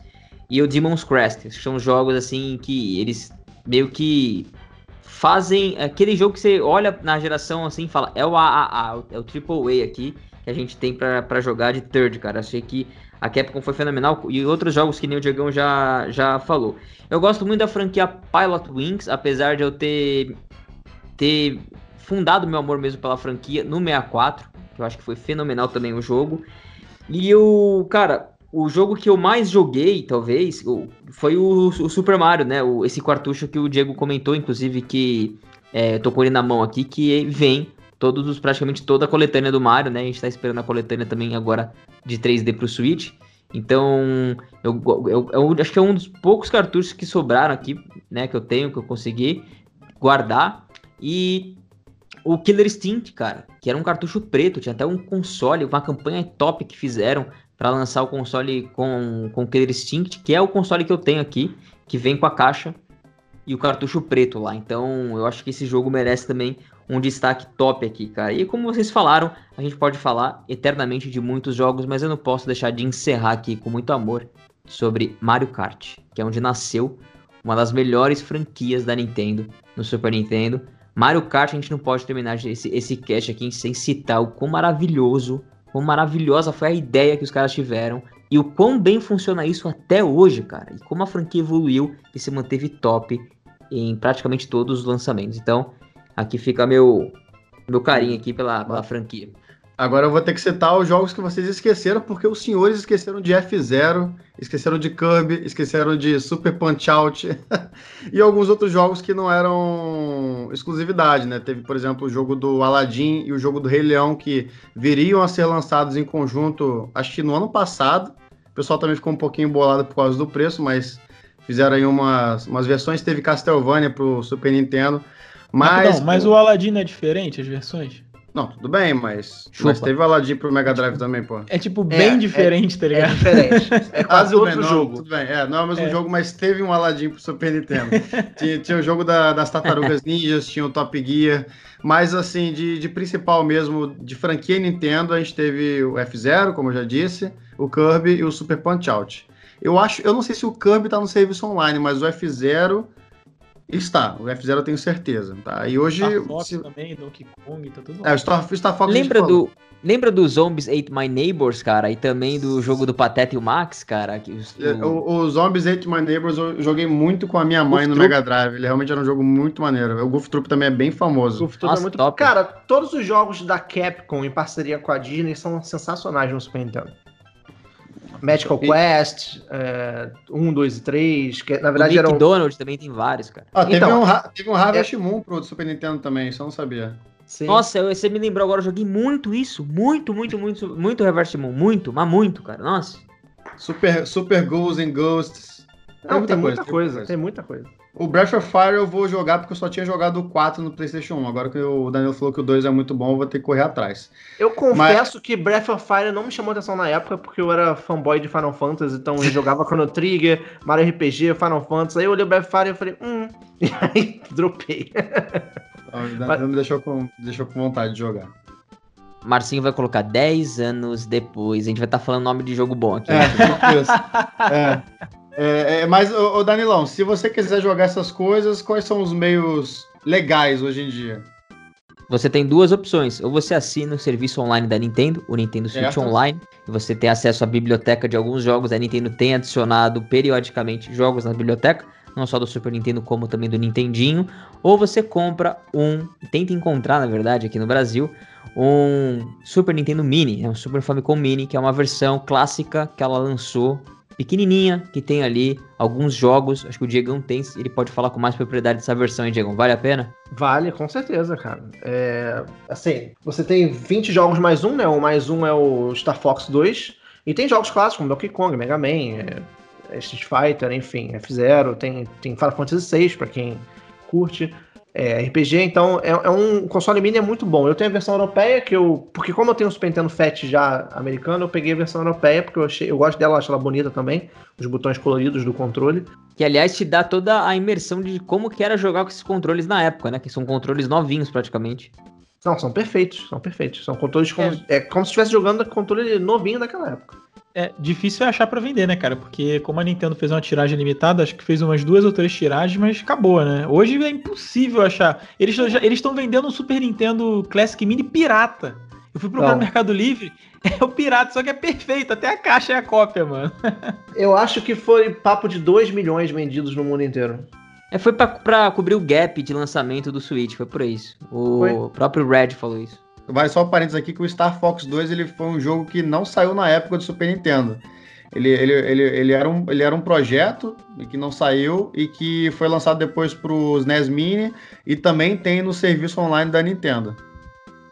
E o Demon's Crest, são jogos assim que eles meio que fazem aquele jogo que você olha na geração assim e fala, é o AAA, é o Triple A aqui que a gente tem para jogar de third, cara. Achei que a Capcom foi fenomenal e outros jogos que nem o Diegão já, já falou. Eu gosto muito da franquia Pilot Wings, apesar de eu ter, ter fundado meu amor mesmo pela franquia no 64, que eu acho que foi fenomenal também o jogo. E o, cara, o jogo que eu mais joguei, talvez, foi o, o Super Mario, né? O, esse cartucho que o Diego comentou, inclusive, que é, tô com ele na mão aqui, que vem todos os, praticamente toda a coletânea do Mario, né? A gente tá esperando a coletânea também agora de 3D pro Switch. Então, eu, eu, eu, acho que é um dos poucos cartuchos que sobraram aqui, né? Que eu tenho, que eu consegui guardar. E o Killer Instinct, cara, que era um cartucho preto, tinha até um console, uma campanha top que fizeram para lançar o console com, com Killer Instinct, que é o console que eu tenho aqui, que vem com a caixa e o cartucho preto lá. Então, eu acho que esse jogo merece também um destaque top aqui, cara. E como vocês falaram, a gente pode falar eternamente de muitos jogos, mas eu não posso deixar de encerrar aqui com muito amor sobre Mario Kart, que é onde nasceu uma das melhores franquias da Nintendo no Super Nintendo. Mario Kart, a gente não pode terminar esse, esse cast aqui sem citar o quão maravilhoso, quão maravilhosa foi a ideia que os caras tiveram e o quão bem funciona isso até hoje, cara. E como a franquia evoluiu e se manteve top em praticamente todos os lançamentos. Então, Aqui fica meu, meu carinho aqui pela, pela franquia. Agora eu vou ter que citar os jogos que vocês esqueceram, porque os senhores esqueceram de F0, esqueceram de Kirby, esqueceram de Super Punch Out *laughs* e alguns outros jogos que não eram exclusividade, né? Teve, por exemplo, o jogo do Aladdin e o jogo do Rei Leão, que viriam a ser lançados em conjunto, acho que no ano passado. O pessoal também ficou um pouquinho bolado por causa do preço, mas fizeram aí umas, umas versões. Teve Castlevania pro Super Nintendo. Mas, não, mas o Aladdin é diferente, as versões? Não, tudo bem, mas, mas teve o Aladdin pro Mega Drive também, pô. É tipo bem é, diferente, é, tá ligado? *laughs* É diferente. É quase ah, outro bem, jogo. Não, tudo bem, é, não é o mesmo é. jogo, mas teve um Aladdin pro Super Nintendo. *laughs* tinha, tinha, o jogo da, das Tartarugas Ninjas, tinha o Top Gear, mas assim, de, de principal mesmo, de franquia Nintendo, a gente teve o F-Zero, como eu já disse, o Kirby e o Super Punch Out. Eu acho, eu não sei se o Kirby tá no serviço online, mas o F-Zero Está, o F0 eu tenho certeza, tá? E hoje... Star Fox se- também, Donkey Kong, tá tudo É, o Star, Fox Lembra do, lembra do Zombies Ate My Neighbors, cara? E também do jogo do Pateta e o Max, cara? Que os- É, o- O, o Zombies Ate My Neighbors eu joguei muito com a minha mãe no Goof Troop. Mega Drive. Ele realmente era um jogo muito maneiro. O Goof Troop também é bem famoso. Goof Troop é Nossa, muito... top. Cara, todos os jogos da Capcom em parceria com a Disney são sensacionais no Super Nintendo. Magical E- Quest, é, 1, 2 e 3, que na o verdade eram... Donald também tem vários, cara. Ah, teve, Então, um, teve um Harvest Moon pro Super Nintendo também, só não sabia. Sim. Nossa, eu- você me lembrou agora, eu joguei muito isso. Muito, muito, muito, muito Reverse Moon. Muito, mas muito, cara. Nossa. Super, Super Ghouls and Ghosts. Não, tem muita tem coisa, tem muita coisa. O Breath of Fire eu vou jogar porque eu só tinha jogado o 4 no PlayStation 1. Agora que o Daniel falou que o 2 é muito bom, eu vou ter que correr atrás. Eu confesso que Breath of Fire não me chamou atenção na época, porque eu era fanboy de Final Fantasy, então eu jogava *laughs* Chrono Trigger, Mario RPG, Final Fantasy. Aí eu olhei o Breath of Fire e eu falei, hum, *laughs* e aí dropei. Então, o Daniel me deixou com, deixou com vontade de jogar. Marcinho vai colocar 10 anos depois. A gente vai estar falando nome de jogo bom aqui. É, tipo *laughs* isso. É. É, é, mas, ô, ô, Danilão, se você quiser jogar essas coisas, quais são os meios legais hoje em dia? Você tem duas opções. Ou você assina o serviço online da Nintendo, o Nintendo Switch Certo. Online, e você tem acesso à biblioteca de alguns jogos. A Nintendo tem adicionado periodicamente jogos na biblioteca, não só do Super Nintendo, como também do Nintendinho. Ou você compra um, tenta encontrar, na verdade, aqui no Brasil, um Super Nintendo Mini, é um Super Famicom Mini, que é uma versão clássica que ela lançou, pequenininha, que tem ali alguns jogos. Acho que o Diegão tem, ele pode falar com mais propriedade dessa versão, hein, Diegão? Vale a pena? Vale, com certeza, cara. É, assim, você tem 20 jogos mais um, né? O mais um é o Star Fox 2. E tem jogos clássicos como Donkey Kong, Mega Man, é, Street Fighter, enfim, F-Zero. Tem, tem Final Fantasy VI pra quem curte. É, RPG, então é, é um console mini é muito bom. Eu tenho a versão europeia que eu, porque como eu tenho o Super Nintendo Fat já americano, eu peguei a versão europeia porque eu achei, eu gosto dela, acho ela bonita também, os botões coloridos do controle. Que aliás te dá toda a imersão de como que era jogar com esses controles na época, né? Que são controles novinhos praticamente. Não, são perfeitos, são perfeitos. São controles como, é. como se estivesse jogando controle novinho daquela época. É difícil é achar pra vender, né, cara? Porque como a Nintendo fez uma tiragem limitada, acho que fez umas duas ou três tiragens, mas acabou, né? Hoje é impossível achar. Eles já- eles estão vendendo um Super Nintendo Classic Mini pirata. Eu fui procurar no Mercado Livre, *laughs* é o pirata, só que é perfeito, até a caixa é a cópia, mano. *laughs* Eu acho que foi papo de 2 milhões vendidos no mundo inteiro. É, foi pra, pra cobrir o gap de lançamento do Switch, foi por isso. O Foi. próprio Red falou isso. Vai só um parênteses aqui que o Star Fox 2 ele foi um jogo que não saiu na época do Super Nintendo. Ele, ele, ele, ele, era, um, ele era um projeto que não saiu e que foi lançado depois para os NES Mini e também tem no serviço online da Nintendo.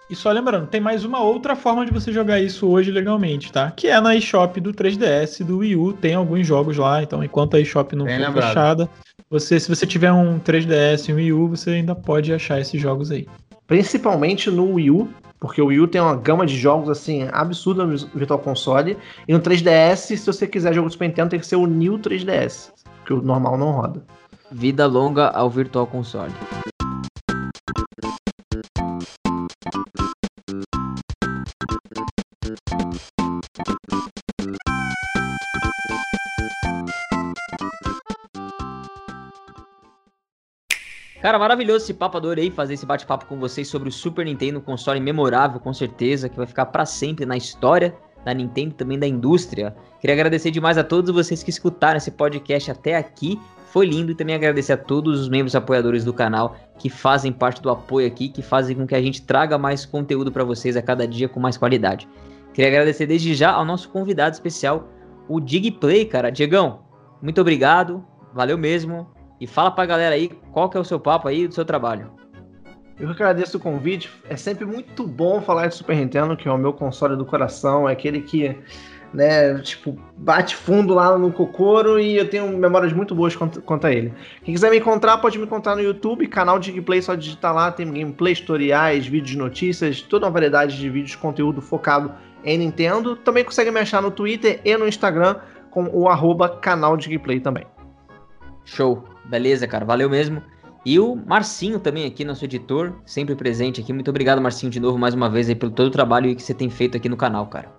E só lembrando, tem mais uma outra forma de você jogar isso hoje legalmente, tá? Que é na eShop do 3DS, do Wii U, tem alguns jogos lá, então enquanto a eShop não Bem for lembrado. fechada, você, se você tiver um 3DS e um Wii U, você ainda pode achar esses jogos aí. Principalmente no Wii U, porque o Wii U tem uma gama de jogos assim absurda no Virtual Console. E no 3DS, se você quiser jogo do Super Nintendo, tem que ser o New 3DS, porque o normal não roda. Vida longa ao Virtual Console. Cara, maravilhoso esse papo, adorei fazer esse bate-papo com vocês sobre o Super Nintendo, um console memorável, com certeza, que vai ficar pra sempre na história da Nintendo e também da indústria. Queria agradecer demais a todos vocês que escutaram esse podcast até aqui. Foi lindo e também agradecer a todos os membros apoiadores do canal que fazem parte do apoio aqui, que fazem com que a gente traga mais conteúdo pra vocês a cada dia com mais qualidade. Queria agradecer desde já ao nosso convidado especial, o Digplay, cara. Diegão, muito obrigado, valeu mesmo. E fala pra galera aí qual que é o seu papo aí do seu trabalho. Eu que agradeço o convite. É sempre muito bom falar de Super Nintendo, que é o meu console do coração, é aquele que, né, tipo, bate fundo lá no Kokoro e eu tenho memórias muito boas quanto, quanto a ele. Quem quiser me encontrar, pode me encontrar no YouTube, canal de gameplay, só digitar lá, tem gameplay, tutoriais, vídeos de notícias, toda uma variedade de vídeos, conteúdo focado em Nintendo. Também consegue me achar no Twitter e no Instagram com o arroba canal de gameplay também. Show, beleza, cara, valeu mesmo. E o Marcinho também aqui, nosso editor, sempre presente aqui. Muito obrigado, Marcinho, de novo, mais uma vez aí pelo todo o trabalho que você tem feito aqui no canal, cara.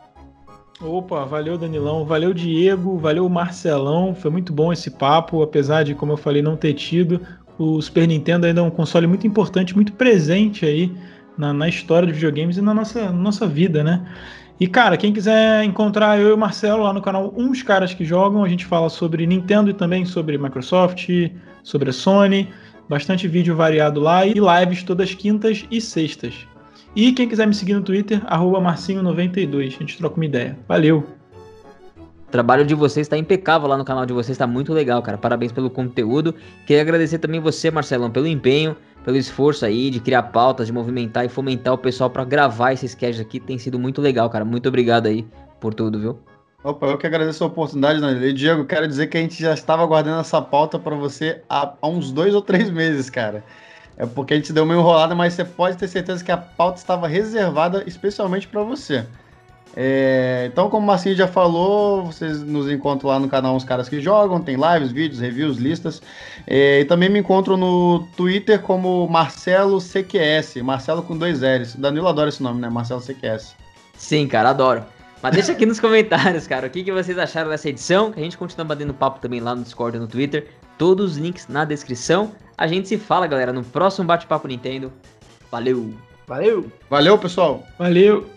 Opa, valeu Danilão, valeu Diego, valeu Marcelão, foi muito bom esse papo, apesar de, como eu falei, não ter tido. o Super Nintendo ainda é um console muito importante, muito presente aí na, na história dos videogames e na nossa, nossa vida, né? E, cara, quem quiser encontrar eu e o Marcelo lá no canal Uns Caras que Jogam, a gente fala sobre Nintendo e também sobre Microsoft, sobre a Sony, bastante vídeo variado lá e lives todas quintas e sextas. E quem quiser me seguir no Twitter, Marcinho92, a gente troca uma ideia. Valeu! Trabalho de vocês está impecável lá no canal de vocês, está muito legal, cara. Parabéns pelo conteúdo. Queria agradecer também você, Marcelão, pelo empenho, pelo esforço aí de criar pautas, de movimentar e fomentar o pessoal para gravar esses sketches aqui. Tem sido muito legal, cara. Muito obrigado aí por tudo, viu? Opa, eu que agradeço a oportunidade, né? Diego, quero dizer que a gente já estava guardando essa pauta para você há, há uns dois ou três meses, cara. É porque a gente deu uma enrolada, mas você pode ter certeza que a pauta estava reservada especialmente para você. É, então, como o Marcinho já falou, vocês nos encontram lá no canal Uns Caras que Jogam, tem lives, vídeos, reviews, listas. É, e também me encontro no Twitter como Marcelo CQS, Marcelo com dois L's. Danilo adora esse nome, né? Marcelo CQS. Sim, cara, adoro. Mas deixa aqui nos *laughs* comentários, cara, o que, que vocês acharam dessa edição, que a gente continua batendo papo também lá no Discord e no Twitter. Todos os links na descrição. A gente se fala, galera, no próximo Bate-Papo Nintendo. Valeu! Valeu! Valeu, pessoal! Valeu!